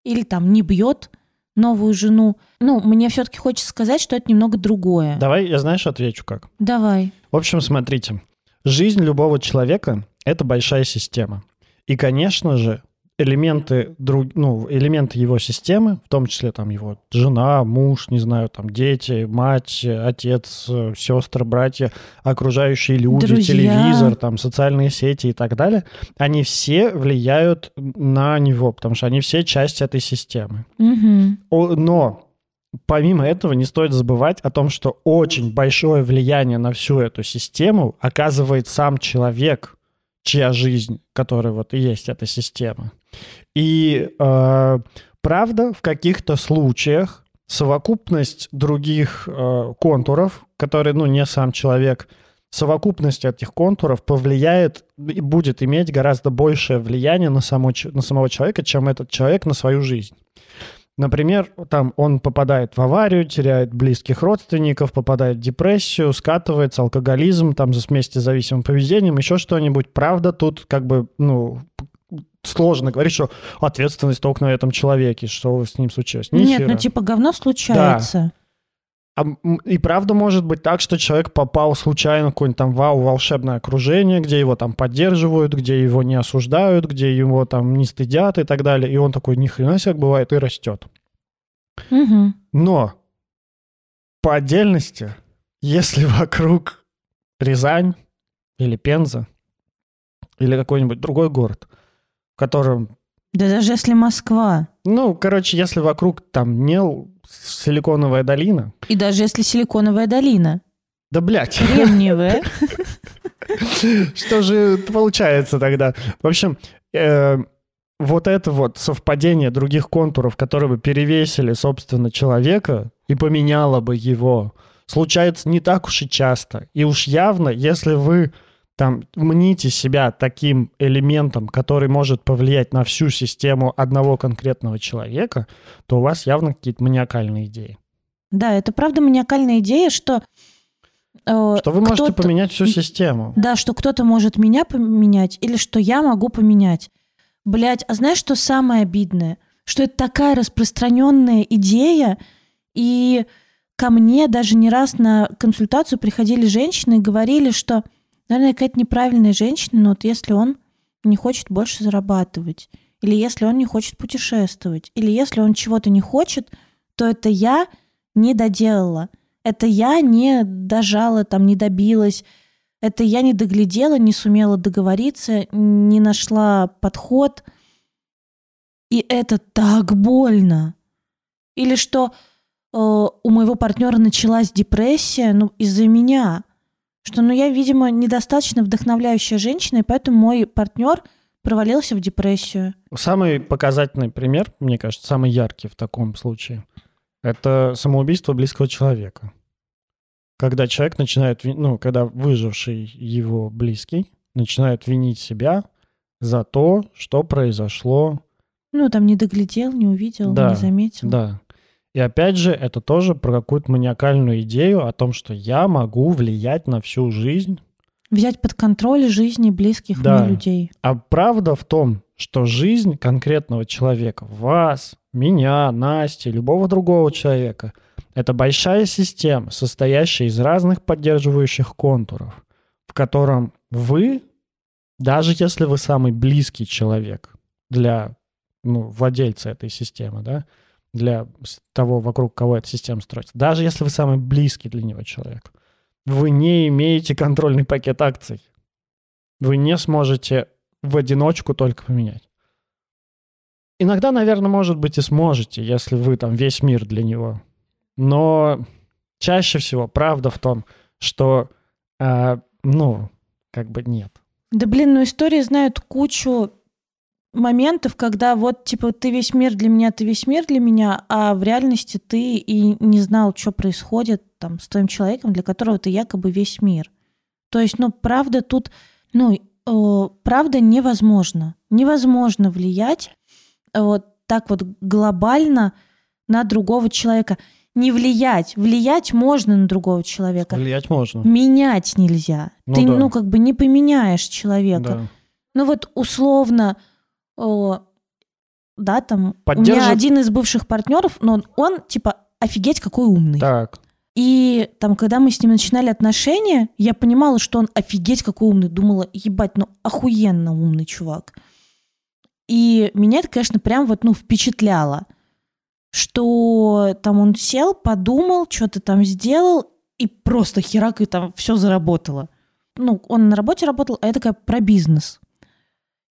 или там не бьет новую жену. Ну, мне все-таки хочется сказать, что это немного другое. Давай, я знаешь, отвечу как. Давай. В общем, смотрите. Жизнь любого человека — это большая система. И, конечно же, элементы, друг, ну, элементы его системы, в том числе там его жена, муж, не знаю, там дети, мать, отец, сестры, братья, окружающие люди, Друзья. телевизор, там социальные сети и так далее, они все влияют на него, потому что они все часть этой системы. О, Но помимо этого не стоит забывать о том, что очень большое влияние на всю эту систему оказывает сам человек, чья жизнь, которая вот и есть эта система. И э, правда, в каких-то случаях совокупность других э, контуров, которые, ну, не сам человек, совокупность этих контуров повлияет и будет иметь гораздо большее влияние на, само, на самого человека, чем этот человек на свою жизнь. Например, там он попадает в аварию, теряет близких родственников, попадает в депрессию, скатывается, алкоголизм, там за вместе с зависимым поведением, еще что-нибудь. Правда, тут как бы, ну, сложно говорить, что ответственность только на этом человеке, что с ним случилось. Ни Нет, хера. ну типа говно случается. А, и правда может быть так, что человек попал случайно в какое-нибудь там вау, волшебное окружение, где его там поддерживают, где его не осуждают, где его там не стыдят и так далее. И он такой, ни хрена себе, бывает, и растет. Мгм. Но по отдельности, если вокруг Рязань или Пенза или какой-нибудь другой город, в котором Да даже если Москва. ну, короче, если вокруг там не силиконовая долина, И даже если Силиконовая долина. да блядь, Кремниевая. что же получается тогда? В общем, э, вот это вот совпадение других контуров, которые бы перевесили, собственно, человека и поменяло бы его, случается не так уж и часто. И уж явно, если вы там мните себя таким элементом, который может повлиять на всю систему одного конкретного человека, то у вас явно какие-то маниакальные идеи. Да, это правда маниакальная идея, что... э, Что вы можете поменять всю систему. Да, что кто-то может меня поменять, или что я могу поменять. Блять, а знаешь, что самое обидное? Что это такая распространенная идея, и ко мне даже не раз на консультацию приходили женщины и говорили, что, наверное, какая-то неправильная женщина, но вот если он не хочет больше зарабатывать, или если он не хочет путешествовать, или если он чего-то не хочет, то это я не доделала. Это я не дожала, там, не добилась. Это я не доглядела, не сумела договориться, не нашла подход. И это так больно. Или что э, у моего партнера началась депрессия ну, из-за меня. Что, ну, я, видимо, недостаточно вдохновляющая женщина, и поэтому мой партнер провалился в депрессию. Самый показательный пример, мне кажется, самый яркий в таком случае, это самоубийство близкого человека. Когда человек начинает, ну, когда выживший его близкий начинает винить себя за то, что произошло, Ну, там не доглядел, не увидел, Да, не заметил. да. И опять же, это тоже про какую-то маниакальную идею о том, что я могу влиять на всю жизнь Взять под контроль жизни близких Да. мне людей. А правда в том, что жизнь конкретного человека, вас, меня, Насти, любого другого человека, это большая система, состоящая из разных поддерживающих контуров, в котором вы, даже если вы самый близкий человек для ну, владельца этой системы, да, для того, вокруг кого эта система строится, даже если вы самый близкий для него человек, вы не имеете контрольный пакет акций. Вы не сможете в одиночку только поменять. Иногда, наверное, может быть, и сможете, если вы там весь мир для него. Но чаще всего правда в том, что, а, ну, как бы нет. Да блин, ну истории знают кучу моментов, когда вот, типа, ты весь мир для меня, ты весь мир для меня, а в реальности ты и не знал, что происходит там с твоим человеком, для которого ты якобы весь мир. То есть, ну, правда тут, ну, э, правда невозможно. Невозможно влиять э, вот так вот глобально на другого человека. Не влиять. Влиять можно на другого человека. Влиять можно. Менять нельзя. Ну ты, да. ну, как бы не поменяешь человека. Да. Ну вот условно, да, там у Поддержит- меня один из бывших партнеров, но он, он, типа офигеть какой умный. Так. И там, когда мы с ним начинали отношения, я понимала, что он офигеть какой умный. Думала, ебать, ну охуенно умный чувак. И меня это, конечно, прям вот, ну, впечатляло, что там он сел, подумал, что-то там сделал, и просто херак, и там все заработало. Ну, он на работе работал, а я такая про бизнес.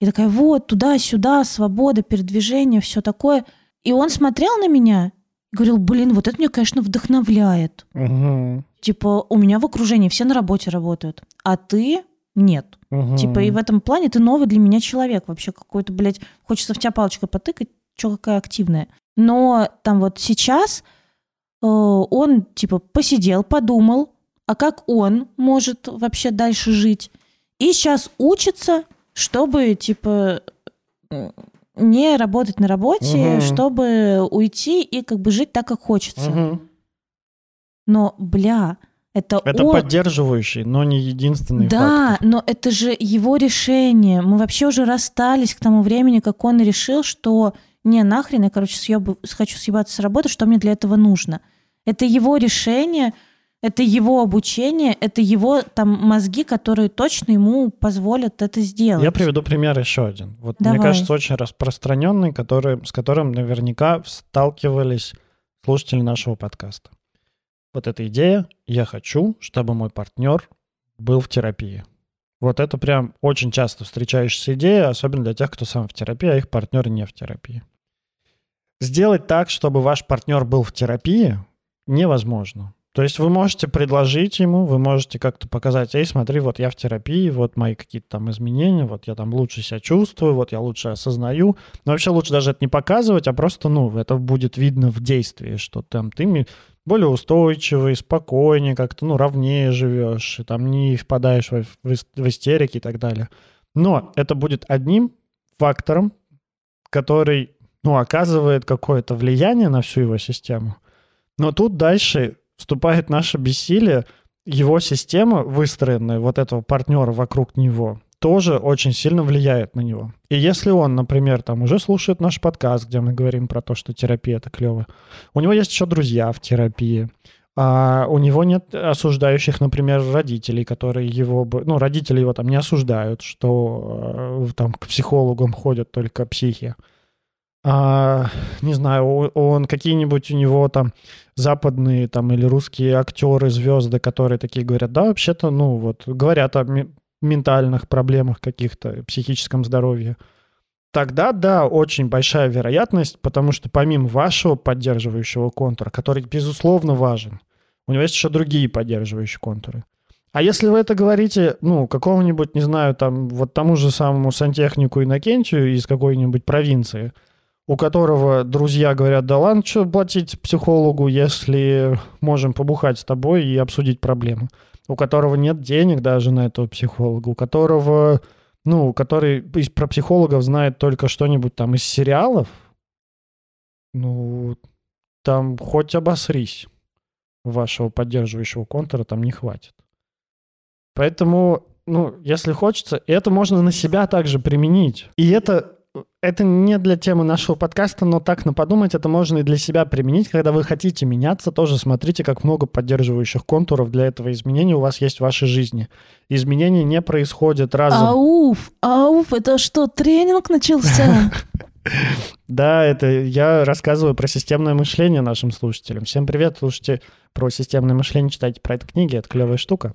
И такая, вот, туда-сюда, свобода, передвижение, все такое. И он смотрел на меня и говорил, блин, вот это меня, конечно, вдохновляет. Мгм. Типа, у меня в окружении все на работе работают, а ты нет. Мгм. Типа, и в этом плане ты новый для меня человек. Вообще какой-то, блядь, хочется в тебя палочкой потыкать, что какая активная. Но там вот сейчас э, он, типа, посидел, подумал, а как он может вообще дальше жить. И сейчас учится, чтобы, типа, не работать на работе, Мгм. чтобы уйти и как бы жить так, как хочется. Мгм. Но, бля, это, Это он- поддерживающий, но не единственный Да, фактор. но это же его решение. Мы вообще уже расстались к тому времени, как он решил, что не нахрен, я, короче, съеб- хочу съебаться с работы, что мне для этого нужно. Это его решение, это его обучение, это его там мозги, которые точно ему позволят это сделать. Я приведу пример еще один. Вот мне Давай. кажется, очень распространенный, который, с которым наверняка сталкивались слушатели нашего подкаста. Вот эта идея «я хочу, чтобы мой партнер был в терапии». Вот это прям очень часто встречающаяся идея, особенно для тех, кто сам в терапии, а их партнер не в терапии. Сделать так, чтобы ваш партнер был в терапии, невозможно. То есть вы можете предложить ему, вы можете как-то показать, эй, смотри, вот я в терапии, вот мои какие-то там изменения, вот я там лучше себя чувствую, вот я лучше осознаю. Но вообще лучше даже это не показывать, а просто, ну, это будет видно в действии, что там ты более устойчивый, спокойнее, как-то, ну, ровнее живешь, и там не впадаешь в, в истерики и так далее. Но это будет одним фактором, который, ну, оказывает какое-то влияние на всю его систему. Но тут дальше вступает наше бессилие, его система, выстроенная вот этого партнера вокруг него, тоже очень сильно влияет на него. И если он, например, там уже слушает наш подкаст, где мы говорим про то, что терапия это клево, у него есть еще друзья в терапии, а у него нет осуждающих, например, родителей, которые его. Ну, родители его там не осуждают, что э, там к психологам ходят только психи. А, не знаю, он какие-нибудь у него там западные там или русские актеры, звезды, которые такие говорят, да, вообще-то, ну вот, говорят о ме- ментальных проблемах каких-то, психическом здоровье. Тогда, да, очень большая вероятность, потому что помимо вашего поддерживающего контура, который, безусловно, важен, у него есть еще другие поддерживающие контуры. А если вы это говорите, ну, какому-нибудь, не знаю, там, вот тому же самому сантехнику Иннокентию из какой-нибудь провинции, у которого друзья говорят, да ладно, что платить психологу, если можем побухать с тобой и обсудить проблему. У которого нет денег даже на этого психолога, у которого, ну, который про психологов знает только что-нибудь там из сериалов, ну, там хоть обосрись, вашего поддерживающего контура там не хватит. Поэтому, ну, если хочется, это можно на себя также применить. И это это не для темы нашего подкаста, но так на подумать, это можно и для себя применить. Когда вы хотите меняться, тоже смотрите, как много поддерживающих контуров для этого изменения у вас есть в вашей жизни. Изменения не происходят разом. Ауф, ауф, это что, тренинг начался? Да, это я рассказываю про системное мышление нашим слушателям. Всем привет, слушайте про системное мышление, читайте про это книги, это клевая штука.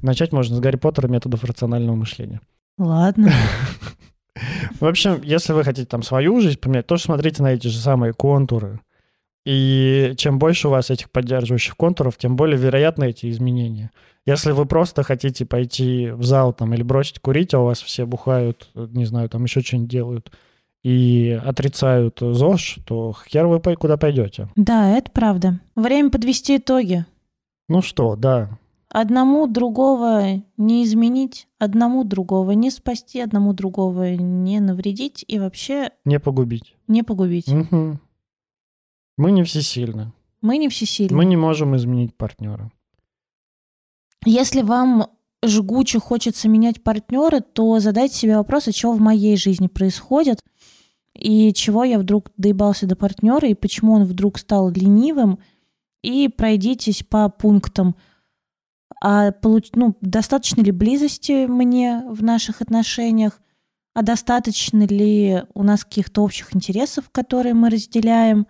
Начать можно с Гарри Поттера методов рационального мышления. Ладно. В общем, если вы хотите там свою жизнь поменять, тоже смотрите на эти же самые контуры. И чем больше у вас этих поддерживающих контуров, тем более вероятны эти изменения. Если вы просто хотите пойти в зал там или бросить курить, а у вас все бухают, не знаю, там еще что-нибудь делают, и отрицают ЗОЖ, то хер вы куда пойдете. Да, это правда. Время подвести итоги. Ну что, да. Одному другого не изменить, одному другого не спасти, одному другого не навредить и вообще Не погубить. не погубить. Мгм. Мы не всесильны. Мы не всесильны. Мы не можем изменить партнера. Если вам жгуче хочется менять партнера, то задайте себе вопрос, а что в моей жизни происходит, и чего я вдруг доебался до партнера, и почему он вдруг стал ленивым, и пройдитесь по пунктам. А получ... ну, достаточно ли близости мне в наших отношениях, а достаточно ли у нас каких-то общих интересов, которые мы разделяем,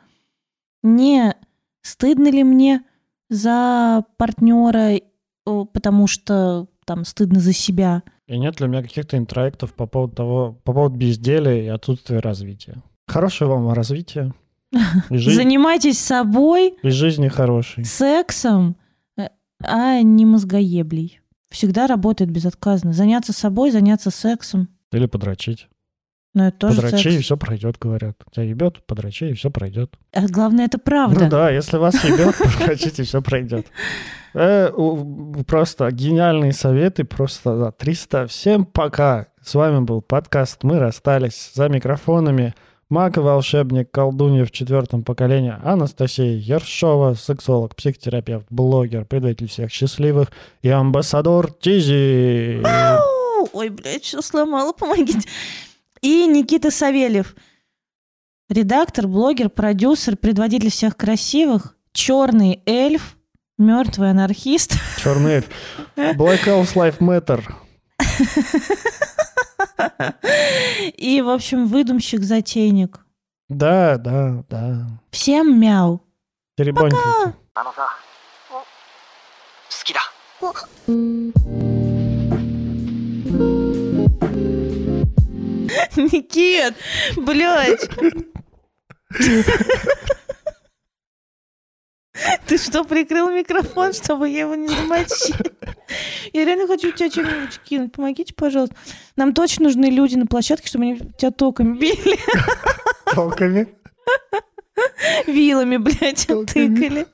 не стыдно ли мне за партнера, потому что там стыдно за себя. И нет ли у меня каких-то интроектов по поводу того, по поводу безделия и отсутствия развития. Хорошего вам развития. Занимайтесь собой, и жизни хорошей. сексом, а не мозгоеблей. Всегда работает безотказно. Заняться собой, заняться сексом. Или подрочить. Но это тоже Подрочи, и секс. все пройдет, говорят. Тебя ебет, подрочи, и все пройдет. А главное, это правда. Ну да, если вас ебет, подрочите, все пройдет. Э, Просто гениальные советы, просто да, 300. Всем пока. С вами был подкаст «Мы расстались». За микрофонами маг и волшебник, колдунья в четвертом поколении Анастасия Ершова, сексолог, психотерапевт, блогер, предатель всех счастливых и амбассадор Тизи. Ау! Ой, блядь, что сломала, помогите. И Никита Савельев. Редактор, блогер, продюсер, предводитель всех красивых, черный эльф, мертвый анархист. Черный эльф. Black Elves Life Matter. И, в общем, выдумщик-затейник. Да, да, да. Всем мяу. Теребонькайте. Пока. Никит, блядь. Ты что, прикрыл микрофон, чтобы я его не замочил? Я реально хочу тебя что-нибудь кинуть. Помогите, пожалуйста. Нам точно нужны люди на площадке, чтобы они тебя токами били. Толками. Вилами, блядь, Токами. тыкали.